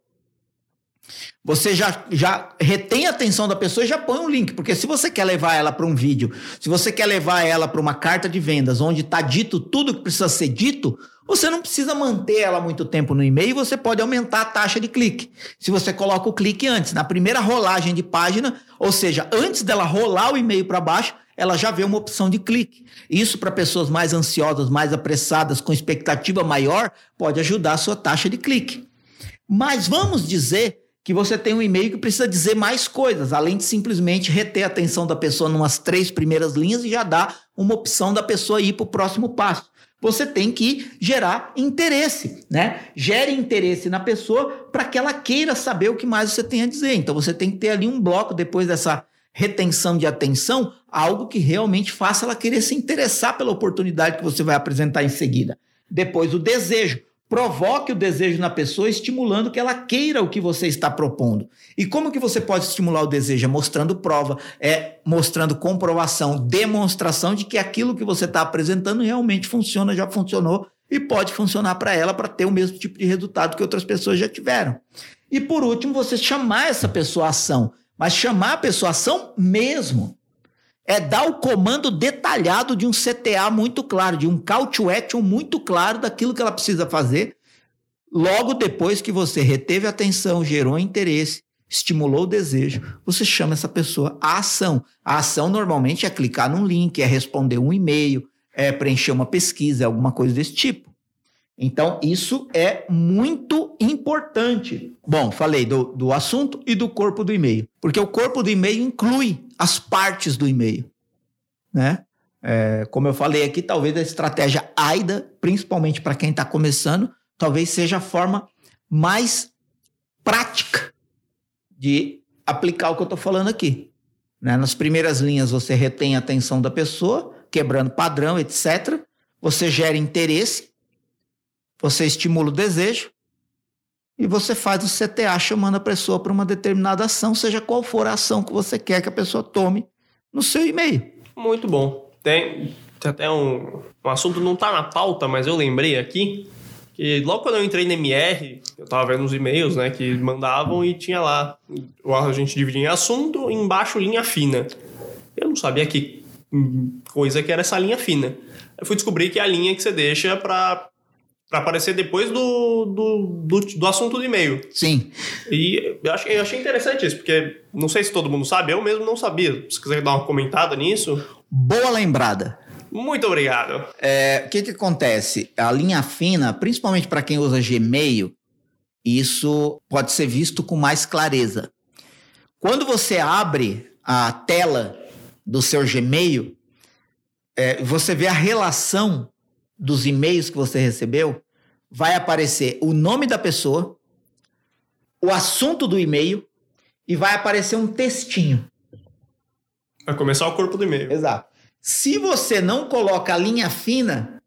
Você já, já retém a atenção da pessoa e já põe um link, porque se você quer levar ela para um vídeo, se você quer levar ela para uma carta de vendas onde está dito tudo que precisa ser dito, você não precisa manter ela muito tempo no e-mail, você pode aumentar a taxa de clique. Se você coloca o clique antes, na primeira rolagem de página, ou seja, antes dela rolar o e-mail para baixo, ela já vê uma opção de clique. Isso para pessoas mais ansiosas, mais apressadas, com expectativa maior, pode ajudar a sua taxa de clique. Mas vamos dizer que você tem um e-mail que precisa dizer mais coisas, além de simplesmente reter a atenção da pessoa numas três primeiras linhas e já dar uma opção da pessoa ir para o próximo passo. Você tem que gerar interesse, né? Gere interesse na pessoa para que ela queira saber o que mais você tem a dizer. Então você tem que ter ali um bloco depois dessa retenção de atenção, algo que realmente faça ela querer se interessar pela oportunidade que você vai apresentar em seguida. Depois o desejo provoque o desejo na pessoa, estimulando que ela queira o que você está propondo. E como que você pode estimular o desejo? É mostrando prova, é mostrando comprovação, demonstração de que aquilo que você está apresentando realmente funciona, já funcionou e pode funcionar para ela para ter o mesmo tipo de resultado que outras pessoas já tiveram. E por último, você chamar essa pessoa à ação, mas chamar a pessoa ação mesmo é dar o comando detalhado de um CTA muito claro, de um call to action muito claro daquilo que ela precisa fazer. Logo depois que você reteve atenção, gerou interesse, estimulou o desejo, você chama essa pessoa à ação. A ação normalmente é clicar num link, é responder um e-mail, é preencher uma pesquisa, alguma coisa desse tipo. Então, isso é muito importante. Bom, falei do, do assunto e do corpo do e-mail. Porque o corpo do e-mail inclui as partes do e-mail. Né? É, como eu falei aqui, talvez a estratégia AIDA, principalmente para quem está começando, talvez seja a forma mais prática de aplicar o que eu estou falando aqui. Né? Nas primeiras linhas, você retém a atenção da pessoa, quebrando padrão, etc. Você gera interesse você estimula o desejo e você faz o CTA chamando a pessoa para uma determinada ação, seja qual for a ação que você quer que a pessoa tome no seu e-mail. Muito bom. Tem, tem até um, um assunto não está na pauta, mas eu lembrei aqui que logo quando eu entrei no MR, eu estava vendo os e-mails, né, que mandavam e tinha lá, a gente dividia em assunto, embaixo linha fina. Eu não sabia que coisa que era essa linha fina. Eu fui descobrir que é a linha que você deixa para para aparecer depois do, do, do, do, assunto do e-mail. Sim. E eu achei, eu achei interessante isso, porque não sei se todo mundo sabe, eu mesmo não sabia. Se quiser dar uma comentada nisso. Boa lembrada. Muito obrigado. É, o que, que acontece? A linha fina, principalmente para quem usa Gmail, isso pode ser visto com mais clareza. Quando você abre a tela do seu Gmail, é, você vê a relação dos e-mails que você recebeu, vai aparecer o nome da pessoa, o assunto do e-mail e vai aparecer um textinho. Vai começar o corpo do e-mail. Exato. Se você não coloca a linha fina,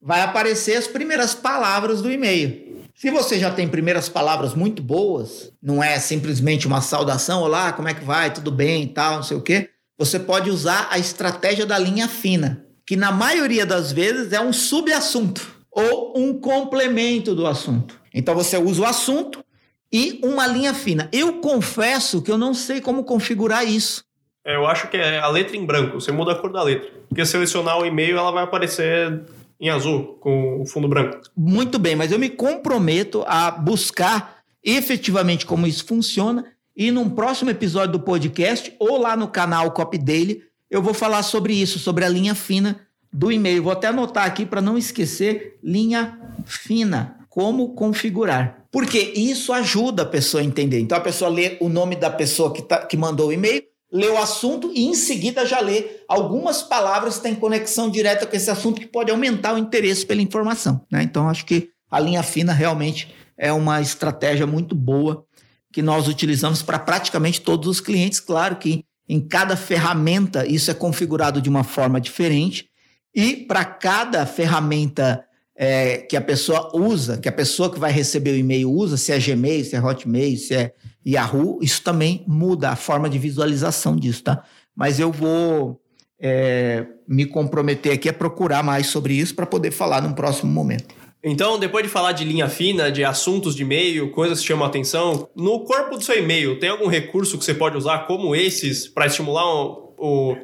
vai aparecer as primeiras palavras do e-mail. Se você já tem primeiras palavras muito boas, não é simplesmente uma saudação, olá, como é que vai, tudo bem e tal, não sei o quê, você pode usar a estratégia da linha fina, que na maioria das vezes é um subassunto ou um complemento do assunto. Então você usa o assunto e uma linha fina. Eu confesso que eu não sei como configurar isso. É, eu acho que é a letra em branco, você muda a cor da letra. Porque selecionar o e-mail, ela vai aparecer em azul, com o fundo branco. Muito bem, mas eu me comprometo a buscar efetivamente como isso funciona e num próximo episódio do podcast ou lá no canal Copy Daily, eu vou falar sobre isso, sobre a linha fina do e-mail. Vou até anotar aqui para não esquecer, linha fina, como configurar. Porque isso ajuda a pessoa a entender. Então a pessoa lê o nome da pessoa que, tá, que mandou o e-mail, lê o assunto e em seguida já lê algumas palavras que têm conexão direta com esse assunto que pode aumentar o interesse pela informação. Né? Então, acho que a linha fina realmente é uma estratégia muito boa que nós utilizamos para praticamente todos os clientes. Claro que em cada ferramenta isso é configurado de uma forma diferente e para cada ferramenta é, que a pessoa usa, que a pessoa que vai receber o e-mail usa, se é Gmail, se é Hotmail, se é Yahoo, isso também muda a forma de visualização disso, tá? Mas eu vou é, me comprometer aqui a procurar mais sobre isso para poder falar num próximo momento. Então, depois de falar de linha fina, de assuntos de e-mail, coisas que chamam a atenção, no corpo do seu e-mail, tem algum recurso que você pode usar como esses para estimular o, o,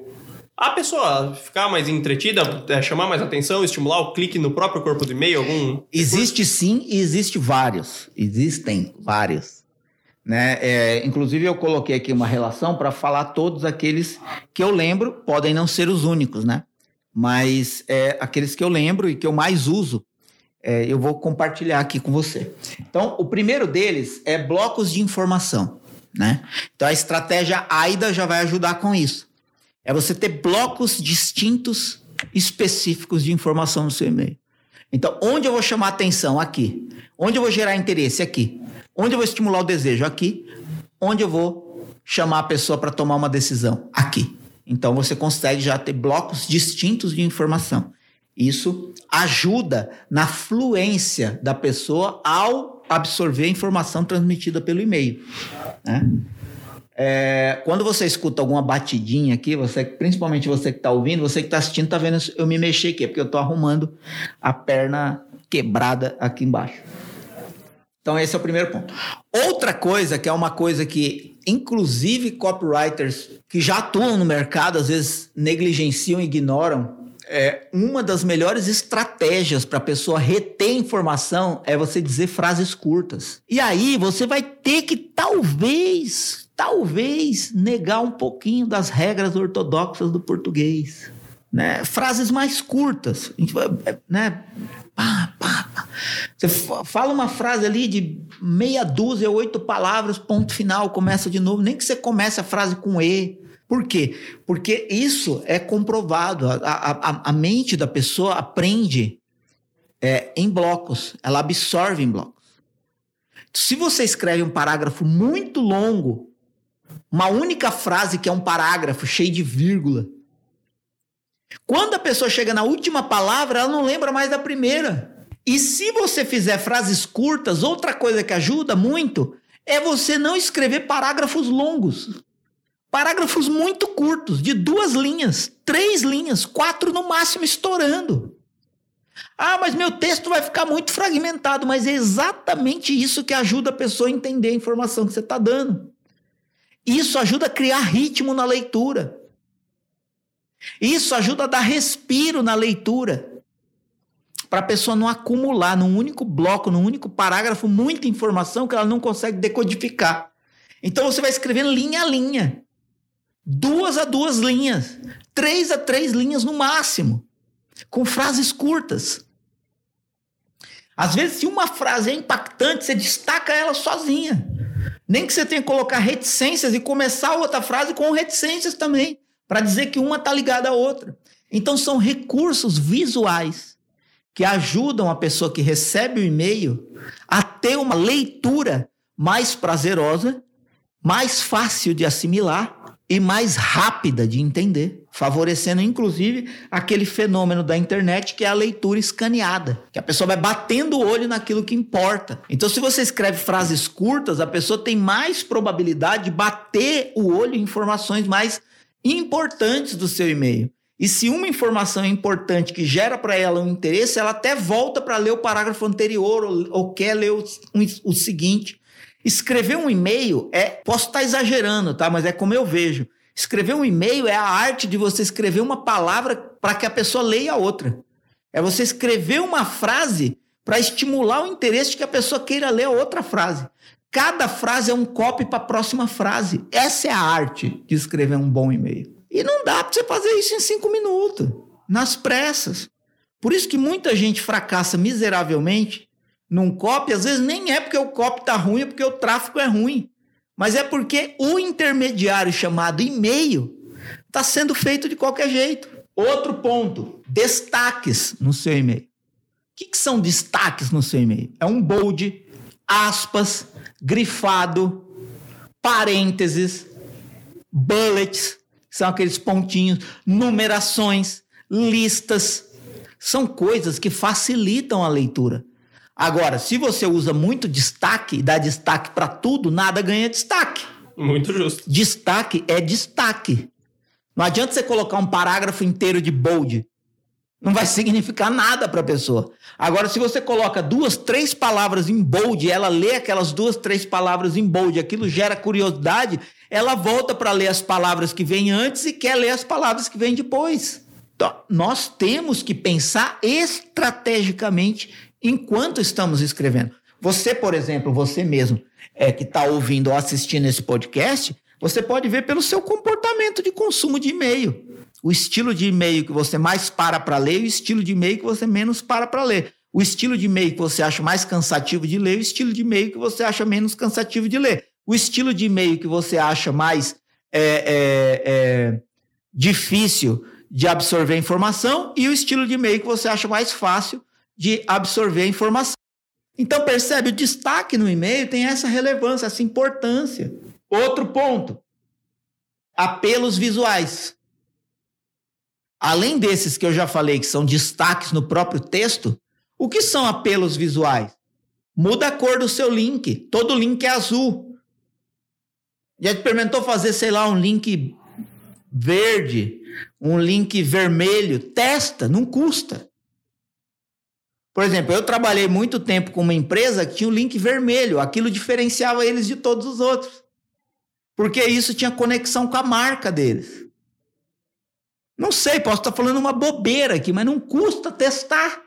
a pessoa ficar mais entretida, é, chamar mais atenção, estimular o clique no próprio corpo do e-mail? Algum existe recurso? sim e existe vários. Existem vários. Né? É, inclusive, eu coloquei aqui uma relação para falar todos aqueles que eu lembro, podem não ser os únicos, né? Mas é, aqueles que eu lembro e que eu mais uso, é, eu vou compartilhar aqui com você. Então, o primeiro deles é blocos de informação. Né? Então, a estratégia AIDA já vai ajudar com isso. É você ter blocos distintos, específicos de informação no seu e-mail. Então, onde eu vou chamar atenção? Aqui. Onde eu vou gerar interesse? Aqui. Onde eu vou estimular o desejo? Aqui. Onde eu vou chamar a pessoa para tomar uma decisão? Aqui. Então você consegue já ter blocos distintos de informação. Isso ajuda na fluência da pessoa ao absorver a informação transmitida pelo e-mail. Né? É, quando você escuta alguma batidinha aqui, você, principalmente você que está ouvindo, você que está assistindo, está vendo eu me mexer aqui, é porque eu estou arrumando a perna quebrada aqui embaixo. Então, esse é o primeiro ponto. Outra coisa, que é uma coisa que, inclusive, copywriters que já atuam no mercado, às vezes negligenciam e ignoram, é, uma das melhores estratégias para a pessoa reter informação é você dizer frases curtas. E aí você vai ter que, talvez, talvez, negar um pouquinho das regras ortodoxas do português. Né? Frases mais curtas. Né? Pá, pá, pá. Você fala uma frase ali de meia dúzia, oito palavras, ponto final, começa de novo. Nem que você comece a frase com E. Por quê? Porque isso é comprovado. A, a, a mente da pessoa aprende é, em blocos, ela absorve em blocos. Se você escreve um parágrafo muito longo, uma única frase que é um parágrafo cheio de vírgula, quando a pessoa chega na última palavra, ela não lembra mais da primeira. E se você fizer frases curtas, outra coisa que ajuda muito é você não escrever parágrafos longos. Parágrafos muito curtos, de duas linhas, três linhas, quatro no máximo estourando. Ah, mas meu texto vai ficar muito fragmentado, mas é exatamente isso que ajuda a pessoa a entender a informação que você está dando. Isso ajuda a criar ritmo na leitura. Isso ajuda a dar respiro na leitura. Para a pessoa não acumular num único bloco, num único parágrafo, muita informação que ela não consegue decodificar. Então você vai escrevendo linha a linha. Duas a duas linhas, três a três linhas no máximo, com frases curtas. Às vezes, se uma frase é impactante, você destaca ela sozinha. Nem que você tenha que colocar reticências e começar outra frase com reticências também, para dizer que uma está ligada à outra. Então, são recursos visuais que ajudam a pessoa que recebe o e-mail a ter uma leitura mais prazerosa, mais fácil de assimilar e mais rápida de entender, favorecendo inclusive aquele fenômeno da internet que é a leitura escaneada, que a pessoa vai batendo o olho naquilo que importa. Então, se você escreve frases curtas, a pessoa tem mais probabilidade de bater o olho em informações mais importantes do seu e-mail. E se uma informação é importante que gera para ela um interesse, ela até volta para ler o parágrafo anterior ou, ou quer ler o, o seguinte. Escrever um e-mail é. Posso estar exagerando, tá? Mas é como eu vejo. Escrever um e-mail é a arte de você escrever uma palavra para que a pessoa leia a outra. É você escrever uma frase para estimular o interesse de que a pessoa queira ler a outra frase. Cada frase é um copy para a próxima frase. Essa é a arte de escrever um bom e-mail. E não dá para você fazer isso em cinco minutos, nas pressas. Por isso que muita gente fracassa miseravelmente num copy, às vezes nem é porque o copy tá ruim, é porque o tráfego é ruim. Mas é porque o intermediário chamado e-mail está sendo feito de qualquer jeito. Outro ponto: destaques no seu e-mail. O que, que são destaques no seu e-mail? É um bold, aspas, grifado, parênteses, bullets, são aqueles pontinhos, numerações, listas. São coisas que facilitam a leitura. Agora, se você usa muito destaque, dá destaque para tudo, nada ganha destaque. Muito justo. Destaque é destaque. Não adianta você colocar um parágrafo inteiro de bold. Não vai significar nada para a pessoa. Agora, se você coloca duas, três palavras em bold, ela lê aquelas duas, três palavras em bold, aquilo gera curiosidade, ela volta para ler as palavras que vêm antes e quer ler as palavras que vêm depois. Então, nós temos que pensar estrategicamente enquanto estamos escrevendo. Você, por exemplo, você mesmo é, que está ouvindo ou assistindo esse podcast, você pode ver pelo seu comportamento de consumo de e-mail. O estilo de e-mail que você mais para para ler e o estilo de e-mail que você menos para para ler. O estilo de e-mail que você acha mais cansativo de ler o estilo de e-mail que você acha menos cansativo de ler. O estilo de e-mail que você acha mais é, é, é, difícil de absorver informação e o estilo de e-mail que você acha mais fácil de absorver a informação. Então, percebe, o destaque no e-mail tem essa relevância, essa importância. Outro ponto: apelos visuais. Além desses que eu já falei, que são destaques no próprio texto, o que são apelos visuais? Muda a cor do seu link. Todo link é azul. Já experimentou fazer, sei lá, um link verde, um link vermelho? Testa, não custa. Por exemplo, eu trabalhei muito tempo com uma empresa que tinha o um link vermelho, aquilo diferenciava eles de todos os outros. Porque isso tinha conexão com a marca deles. Não sei, posso estar falando uma bobeira aqui, mas não custa testar.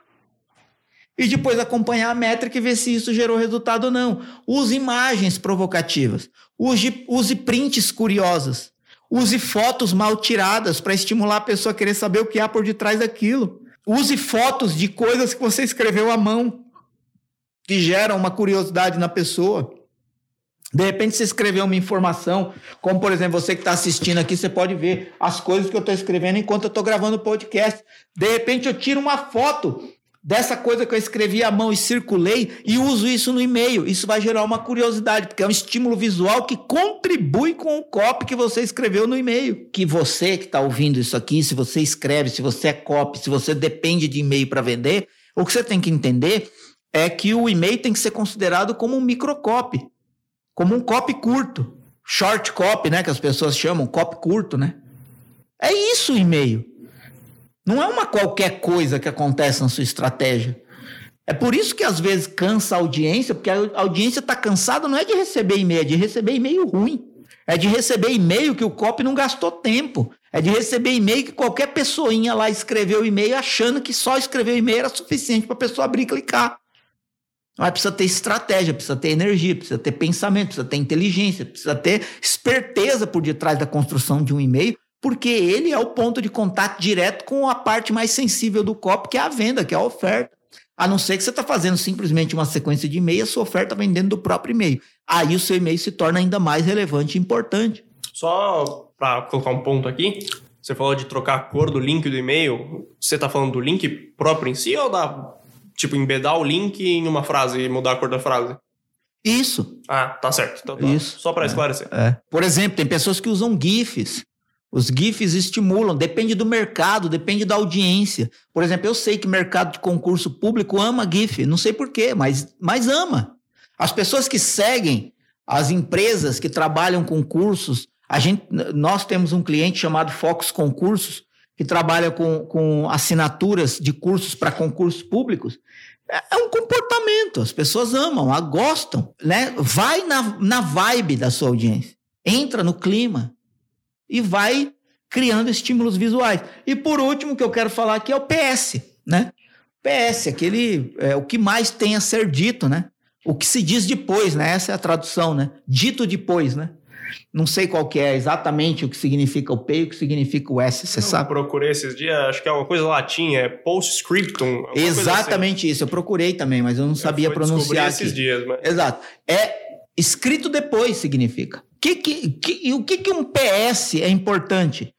E depois acompanhar a métrica e ver se isso gerou resultado ou não. Use imagens provocativas. Use, use prints curiosas. Use fotos mal tiradas para estimular a pessoa a querer saber o que há por detrás daquilo. Use fotos de coisas que você escreveu à mão, que geram uma curiosidade na pessoa. De repente você escreveu uma informação, como por exemplo, você que está assistindo aqui, você pode ver as coisas que eu estou escrevendo enquanto eu estou gravando o podcast. De repente eu tiro uma foto dessa coisa que eu escrevi à mão e circulei e uso isso no e-mail. Isso vai gerar uma curiosidade, porque é um estímulo visual que contribui com o copy que você escreveu no e-mail. Que você que está ouvindo isso aqui, se você escreve, se você é copy, se você depende de e-mail para vender, o que você tem que entender é que o e-mail tem que ser considerado como um microcopy, como um copy curto. Short copy, né, que as pessoas chamam, copy curto, né? É isso o e-mail. Não é uma qualquer coisa que acontece na sua estratégia. É por isso que às vezes cansa a audiência, porque a audiência está cansada não é de receber e-mail, é de receber e-mail ruim. É de receber e-mail que o copy não gastou tempo. É de receber e-mail que qualquer pessoinha lá escreveu e-mail achando que só escrever e-mail era suficiente para a pessoa abrir e clicar. Mas precisa ter estratégia, precisa ter energia, precisa ter pensamento, precisa ter inteligência, precisa ter esperteza por detrás da construção de um e-mail, porque ele é o ponto de contato direto com a parte mais sensível do copo, que é a venda, que é a oferta. A não ser que você está fazendo simplesmente uma sequência de e-mail, a sua oferta vem dentro do próprio e-mail. Aí o seu e-mail se torna ainda mais relevante e importante. Só para colocar um ponto aqui, você falou de trocar a cor do link do e-mail. Você está falando do link próprio em si ou da tipo embedar o link em uma frase e mudar a cor da frase? Isso. Ah, tá certo. Então, tá. Isso. Só para esclarecer. É. Por exemplo, tem pessoas que usam GIFs. Os GIFs estimulam, depende do mercado, depende da audiência. Por exemplo, eu sei que mercado de concurso público ama GIF, não sei porquê, mas, mas ama. As pessoas que seguem as empresas que trabalham com cursos, a gente, nós temos um cliente chamado Fox Concursos, que trabalha com, com assinaturas de cursos para concursos públicos. É, é um comportamento, as pessoas amam, gostam, né? Vai na, na vibe da sua audiência, entra no clima e vai criando estímulos visuais. E por último, que eu quero falar aqui é o PS, né? PS, aquele é o que mais tem a ser dito, né? O que se diz depois, né? Essa é a tradução, né? Dito depois, né? Não sei qual que é exatamente o que significa o P e o que significa o S, você sabe? Eu procurei esses dias, acho que é uma coisa latinha, é postscriptum. Exatamente assim. isso, eu procurei também, mas eu não sabia eu pronunciar aqui. esses dias, mas... Exato. É escrito depois significa que, que, o que, que um PS é importante?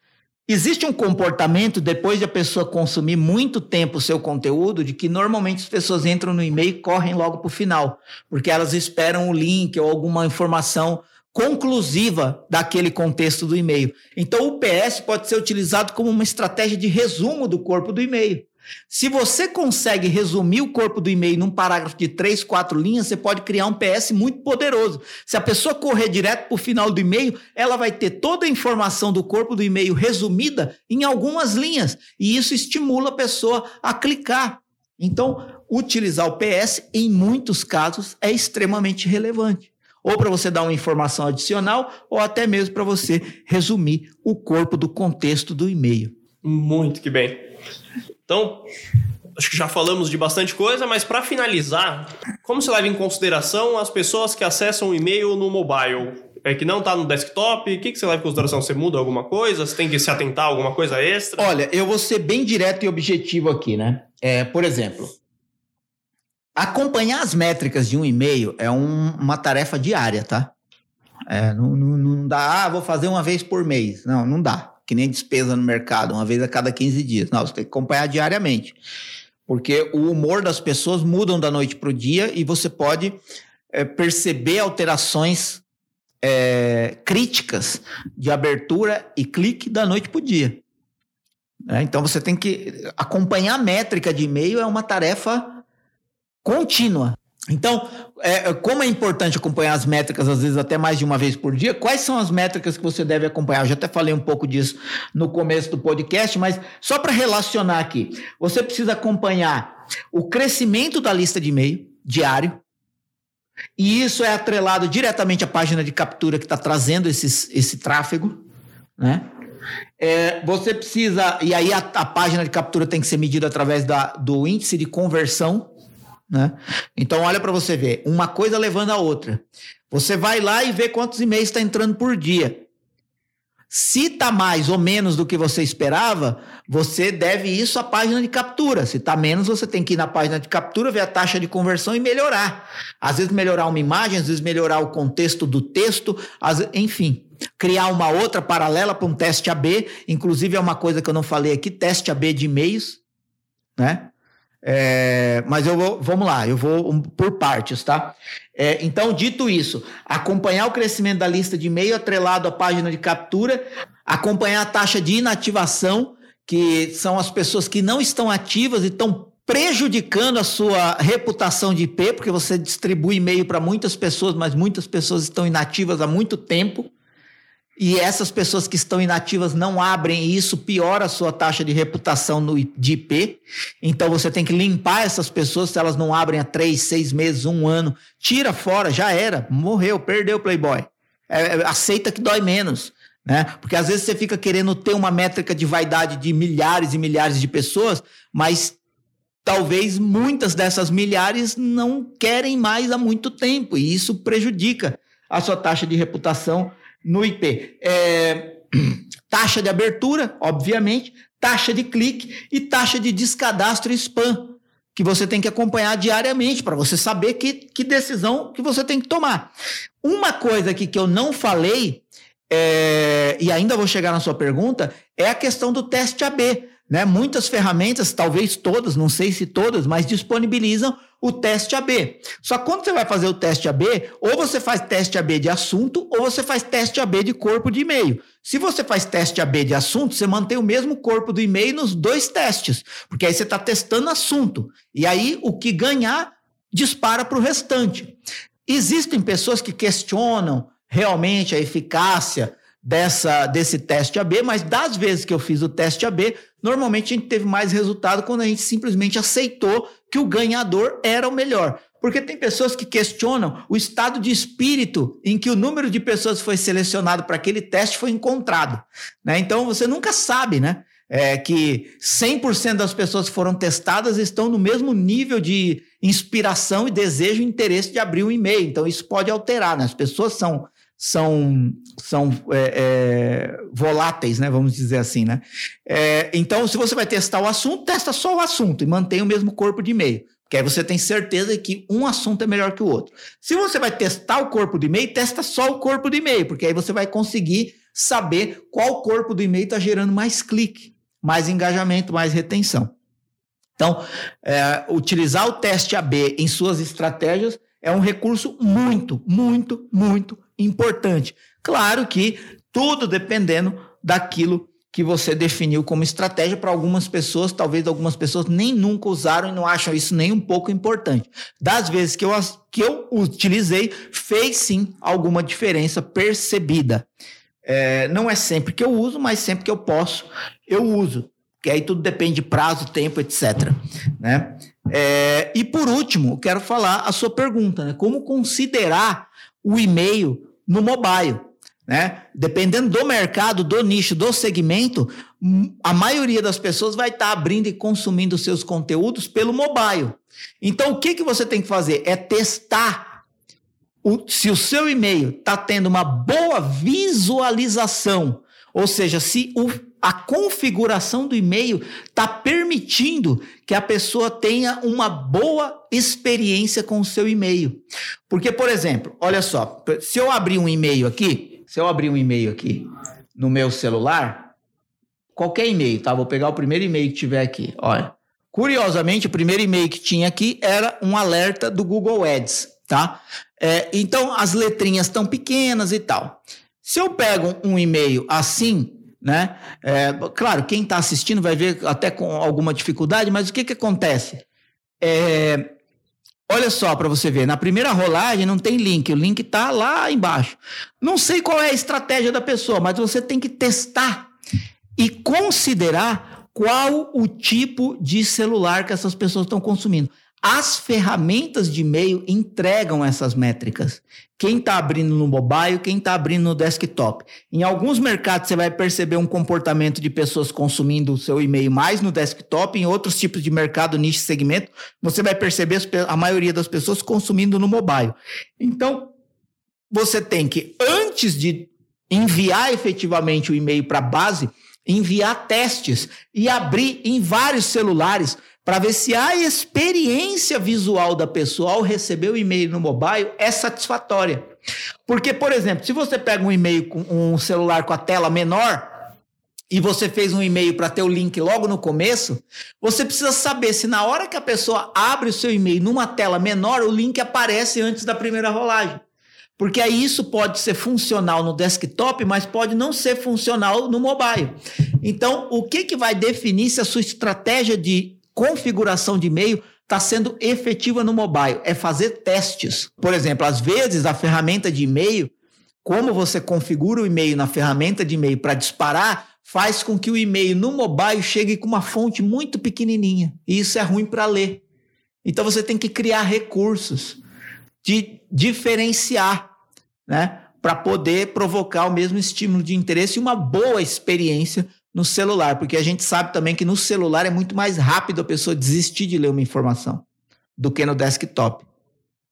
Existe um comportamento, depois de a pessoa consumir muito tempo o seu conteúdo, de que normalmente as pessoas entram no e-mail e correm logo para o final, porque elas esperam o link ou alguma informação conclusiva daquele contexto do e-mail. Então, o PS pode ser utilizado como uma estratégia de resumo do corpo do e-mail. Se você consegue resumir o corpo do e-mail num parágrafo de três, quatro linhas, você pode criar um PS muito poderoso. Se a pessoa correr direto para o final do e-mail, ela vai ter toda a informação do corpo do e-mail resumida em algumas linhas. E isso estimula a pessoa a clicar. Então, utilizar o PS, em muitos casos, é extremamente relevante. Ou para você dar uma informação adicional, ou até mesmo para você resumir o corpo do contexto do e-mail. Muito que bem. Então, acho que já falamos de bastante coisa, mas para finalizar, como se leva em consideração as pessoas que acessam o e-mail no mobile? É que não está no desktop, o que, que você leva em consideração? Você muda alguma coisa? Você tem que se atentar a alguma coisa extra? Olha, eu vou ser bem direto e objetivo aqui, né? É, por exemplo, acompanhar as métricas de um e-mail é um, uma tarefa diária, tá? É, não, não, não dá, ah, vou fazer uma vez por mês. Não, não dá que nem despesa no mercado, uma vez a cada 15 dias. Não, você tem que acompanhar diariamente. Porque o humor das pessoas mudam da noite para o dia e você pode é, perceber alterações é, críticas de abertura e clique da noite para o dia. É, então você tem que acompanhar a métrica de e-mail é uma tarefa contínua. Então, é, como é importante acompanhar as métricas, às vezes até mais de uma vez por dia, quais são as métricas que você deve acompanhar? Eu já até falei um pouco disso no começo do podcast, mas só para relacionar aqui, você precisa acompanhar o crescimento da lista de e-mail diário, e isso é atrelado diretamente à página de captura que está trazendo esses, esse tráfego, né? É, você precisa, e aí a, a, página de captura tem que ser medida através da, do índice de conversão né? Então, olha para você ver, uma coisa levando a outra. Você vai lá e vê quantos e-mails está entrando por dia. Se está mais ou menos do que você esperava, você deve isso à página de captura. Se está menos, você tem que ir na página de captura, ver a taxa de conversão e melhorar. Às vezes melhorar uma imagem, às vezes melhorar o contexto do texto, vezes, enfim. Criar uma outra paralela para um teste AB, inclusive é uma coisa que eu não falei aqui, teste AB de e-mails, né? É, mas eu vou, vamos lá, eu vou por partes, tá? É, então, dito isso, acompanhar o crescimento da lista de e-mail atrelado à página de captura, acompanhar a taxa de inativação, que são as pessoas que não estão ativas e estão prejudicando a sua reputação de IP, porque você distribui e-mail para muitas pessoas, mas muitas pessoas estão inativas há muito tempo e essas pessoas que estão inativas não abrem, e isso piora a sua taxa de reputação no, de IP. Então você tem que limpar essas pessoas se elas não abrem há três, seis meses, um ano. Tira fora, já era, morreu, perdeu o Playboy. É, é, aceita que dói menos. Né? Porque às vezes você fica querendo ter uma métrica de vaidade de milhares e milhares de pessoas, mas talvez muitas dessas milhares não querem mais há muito tempo, e isso prejudica a sua taxa de reputação no IP. É, taxa de abertura, obviamente, taxa de clique e taxa de descadastro spam, que você tem que acompanhar diariamente para você saber que, que decisão que você tem que tomar. Uma coisa aqui que eu não falei, é, e ainda vou chegar na sua pergunta, é a questão do teste AB. Né? Muitas ferramentas, talvez todas, não sei se todas, mas disponibilizam o teste AB. Só quando você vai fazer o teste AB, ou você faz teste AB de assunto, ou você faz teste AB de corpo de e-mail. Se você faz teste AB de assunto, você mantém o mesmo corpo do e-mail nos dois testes, porque aí você está testando assunto. E aí o que ganhar dispara para o restante. Existem pessoas que questionam realmente a eficácia dessa, desse teste AB, mas das vezes que eu fiz o teste AB, normalmente a gente teve mais resultado quando a gente simplesmente aceitou que o ganhador era o melhor. Porque tem pessoas que questionam o estado de espírito em que o número de pessoas que foi selecionado para aquele teste foi encontrado. Né? Então você nunca sabe, né? É que 100% das pessoas que foram testadas estão no mesmo nível de inspiração e desejo e interesse de abrir um e-mail. Então isso pode alterar, né? As pessoas são são, são é, é, voláteis, né? Vamos dizer assim, né? É, então, se você vai testar o assunto, testa só o assunto e mantém o mesmo corpo de e-mail. Porque aí você tem certeza que um assunto é melhor que o outro. Se você vai testar o corpo do e-mail, testa só o corpo do e-mail, porque aí você vai conseguir saber qual corpo do e-mail está gerando mais clique, mais engajamento, mais retenção. Então, é, utilizar o teste AB em suas estratégias é um recurso muito, muito, muito importante. Claro que tudo dependendo daquilo que você definiu como estratégia para algumas pessoas, talvez algumas pessoas nem nunca usaram e não acham isso nem um pouco importante. Das vezes que eu, que eu utilizei, fez sim alguma diferença percebida. É, não é sempre que eu uso, mas sempre que eu posso, eu uso. Que aí tudo depende de prazo, tempo, etc. Né? É, e por último, quero falar a sua pergunta, né? Como considerar o e-mail no mobile. Né? Dependendo do mercado, do nicho, do segmento, a maioria das pessoas vai estar tá abrindo e consumindo seus conteúdos pelo mobile. Então, o que, que você tem que fazer? É testar o, se o seu e-mail está tendo uma boa visualização, ou seja, se o a configuração do e-mail está permitindo que a pessoa tenha uma boa experiência com o seu e-mail. Porque, por exemplo, olha só, se eu abrir um e-mail aqui, se eu abrir um e-mail aqui no meu celular, qualquer e-mail, tá? Vou pegar o primeiro e-mail que tiver aqui. Olha, curiosamente, o primeiro e-mail que tinha aqui era um alerta do Google Ads, tá? É, então, as letrinhas estão pequenas e tal. Se eu pego um e-mail assim, né? É, claro, quem está assistindo vai ver até com alguma dificuldade, mas o que, que acontece? É, olha só para você ver, na primeira rolagem não tem link, o link está lá embaixo. Não sei qual é a estratégia da pessoa, mas você tem que testar e considerar qual o tipo de celular que essas pessoas estão consumindo. As ferramentas de e-mail entregam essas métricas. Quem está abrindo no mobile, quem está abrindo no desktop. Em alguns mercados você vai perceber um comportamento de pessoas consumindo o seu e-mail mais no desktop, em outros tipos de mercado, nicho segmento, você vai perceber a maioria das pessoas consumindo no mobile. Então, você tem que, antes de enviar efetivamente o e-mail para a base, enviar testes e abrir em vários celulares para ver se a experiência visual da pessoa ao receber o e-mail no mobile é satisfatória. Porque, por exemplo, se você pega um e-mail com um celular com a tela menor e você fez um e-mail para ter o link logo no começo, você precisa saber se na hora que a pessoa abre o seu e-mail numa tela menor, o link aparece antes da primeira rolagem. Porque aí isso pode ser funcional no desktop, mas pode não ser funcional no mobile. Então, o que, que vai definir se a sua estratégia de configuração de e-mail está sendo efetiva no mobile, é fazer testes. Por exemplo, às vezes a ferramenta de e-mail, como você configura o e-mail na ferramenta de e-mail para disparar, faz com que o e-mail no mobile chegue com uma fonte muito pequenininha. E isso é ruim para ler. Então você tem que criar recursos de diferenciar, né? Para poder provocar o mesmo estímulo de interesse e uma boa experiência no celular, porque a gente sabe também que no celular é muito mais rápido a pessoa desistir de ler uma informação do que no desktop,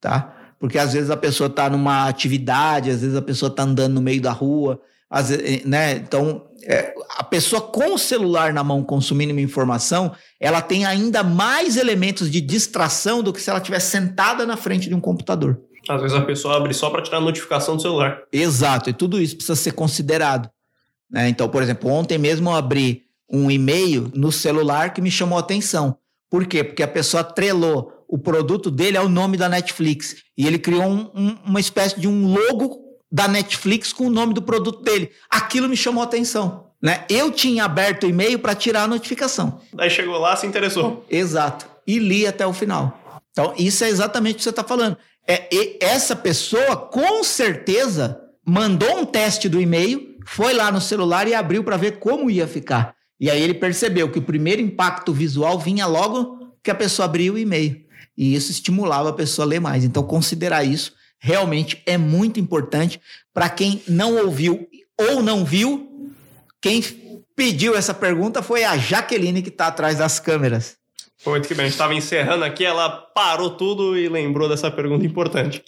tá? Porque às vezes a pessoa está numa atividade, às vezes a pessoa está andando no meio da rua, às vezes, né? Então, é, a pessoa com o celular na mão consumindo uma informação, ela tem ainda mais elementos de distração do que se ela tivesse sentada na frente de um computador. Às vezes a pessoa abre só para tirar a notificação do celular. Exato, e tudo isso precisa ser considerado. Né? Então, por exemplo, ontem mesmo eu abri um e-mail no celular que me chamou a atenção. Por quê? Porque a pessoa atrelou o produto dele ao nome da Netflix. E ele criou um, um, uma espécie de um logo da Netflix com o nome do produto dele. Aquilo me chamou a atenção. Né? Eu tinha aberto o e-mail para tirar a notificação. Aí chegou lá, se interessou. Exato. E li até o final. Então, isso é exatamente o que você está falando. É, essa pessoa, com certeza, mandou um teste do e-mail, foi lá no celular e abriu para ver como ia ficar. E aí ele percebeu que o primeiro impacto visual vinha logo que a pessoa abriu o e-mail. E isso estimulava a pessoa a ler mais. Então, considerar isso realmente é muito importante para quem não ouviu ou não viu. Quem pediu essa pergunta foi a Jaqueline, que está atrás das câmeras. Muito que bem, a gente estava encerrando aqui, ela parou tudo e lembrou dessa pergunta importante.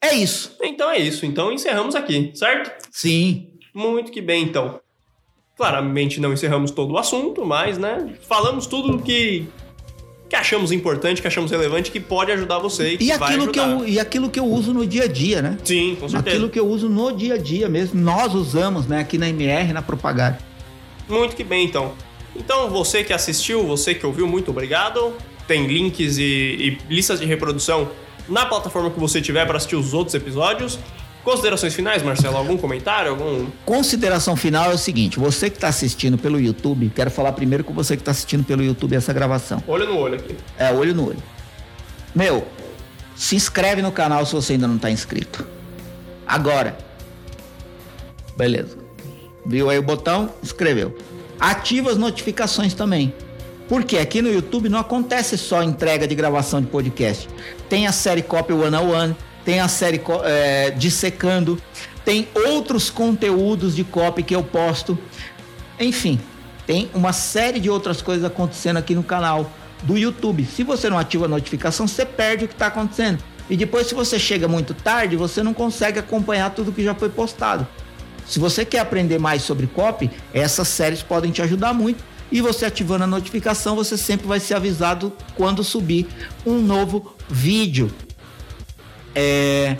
É isso. Então é isso. Então encerramos aqui, certo? Sim. Muito que bem, então. Claramente não encerramos todo o assunto, mas, né, falamos tudo que que achamos importante, que achamos relevante, que pode ajudar você e, e aquilo que eu E aquilo que eu uso no dia a dia, né? Sim, com certeza. Aquilo que eu uso no dia a dia mesmo. Nós usamos, né, aqui na MR, na Propagar. Muito que bem, então. Então, você que assistiu, você que ouviu, muito obrigado. Tem links e, e listas de reprodução na plataforma que você tiver para assistir os outros episódios. Considerações finais, Marcelo? Algum comentário? Algum... Consideração final é o seguinte: você que está assistindo pelo YouTube, quero falar primeiro com você que está assistindo pelo YouTube essa gravação. Olho no olho aqui. É, olho no olho. Meu, se inscreve no canal se você ainda não está inscrito. Agora. Beleza. Viu aí o botão? Inscreveu. Ativa as notificações também. Porque aqui no YouTube não acontece só entrega de gravação de podcast. Tem a série Copy One on One tem a série é, Dissecando, tem outros conteúdos de copy que eu posto. Enfim, tem uma série de outras coisas acontecendo aqui no canal do YouTube. Se você não ativa a notificação, você perde o que está acontecendo. E depois, se você chega muito tarde, você não consegue acompanhar tudo que já foi postado. Se você quer aprender mais sobre copy, essas séries podem te ajudar muito. E você ativando a notificação, você sempre vai ser avisado quando subir um novo vídeo. É,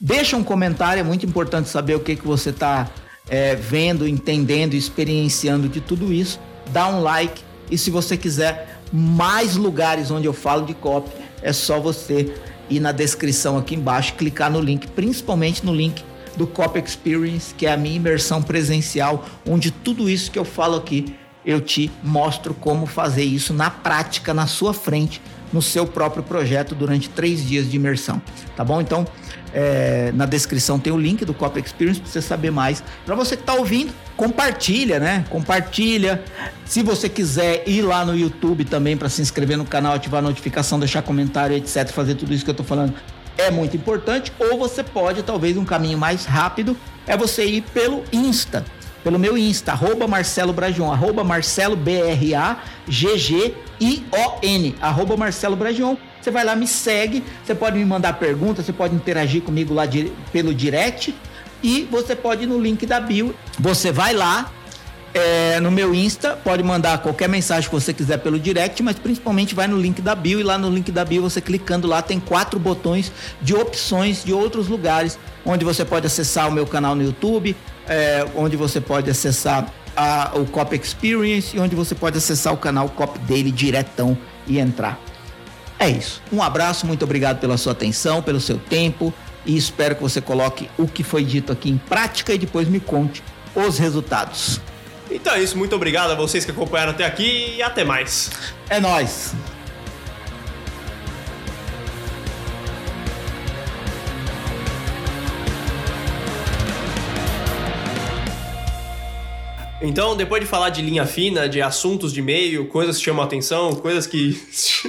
deixa um comentário, é muito importante saber o que, que você está é, vendo, entendendo, experienciando de tudo isso. Dá um like e se você quiser mais lugares onde eu falo de copy, é só você ir na descrição aqui embaixo, clicar no link, principalmente no link do Copy Experience, que é a minha imersão presencial, onde tudo isso que eu falo aqui eu te mostro como fazer isso na prática, na sua frente, no seu próprio projeto durante três dias de imersão, tá bom? Então, é, na descrição tem o link do Copy Experience para você saber mais. Para você que está ouvindo, compartilha, né? Compartilha. Se você quiser ir lá no YouTube também para se inscrever no canal, ativar a notificação, deixar comentário, etc, fazer tudo isso que eu estou falando, é muito importante. Ou você pode, talvez, um caminho mais rápido é você ir pelo Insta pelo meu Insta, arroba Marcelo Bragion, arroba Marcelo B-R-A-G-G-I-O-N, arroba Marcelo Bragion. Você vai lá, me segue, você pode me mandar perguntas, você pode interagir comigo lá de, pelo direct e você pode ir no link da bio. Você vai lá, é, no meu Insta, pode mandar qualquer mensagem que você quiser pelo direct, mas principalmente vai no link da bio e lá no link da bio você clicando lá tem quatro botões de opções de outros lugares onde você pode acessar o meu canal no YouTube, é, onde você pode acessar a, o Cop Experience e onde você pode acessar o canal Cop Daily diretão e entrar. É isso. Um abraço, muito obrigado pela sua atenção, pelo seu tempo e espero que você coloque o que foi dito aqui em prática e depois me conte os resultados. Então é isso, muito obrigado a vocês que acompanharam até aqui e até mais. É nós. Então, depois de falar de linha fina, de assuntos de e-mail, coisas que chamam a atenção, coisas que.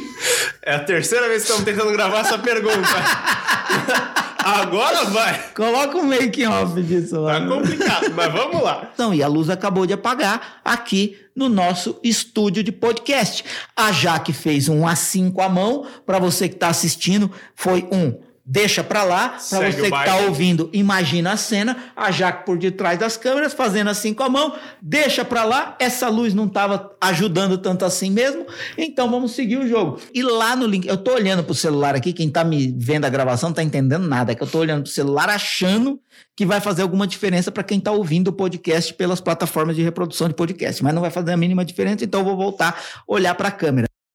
é a terceira vez que estamos tentando gravar essa pergunta. Agora vai. Coloca um make off disso lá. Tá complicado, mas vamos lá. Então, e a luz acabou de apagar aqui no nosso estúdio de podcast. A Jaque fez um A5 à mão. Para você que está assistindo, foi um deixa para lá. Para você que baile. tá ouvindo, imagina a cena, a Jaque por detrás das câmeras, fazendo assim com a mão, deixa para lá. Essa luz não estava ajudando tanto assim mesmo, então vamos seguir o jogo. E lá no link, eu tô olhando pro celular aqui, quem tá me vendo a gravação não tá entendendo nada, é que eu tô olhando pro celular achando que vai fazer alguma diferença para quem tá ouvindo o podcast pelas plataformas de reprodução de podcast, mas não vai fazer a mínima diferença, então eu vou voltar olhar para a câmera.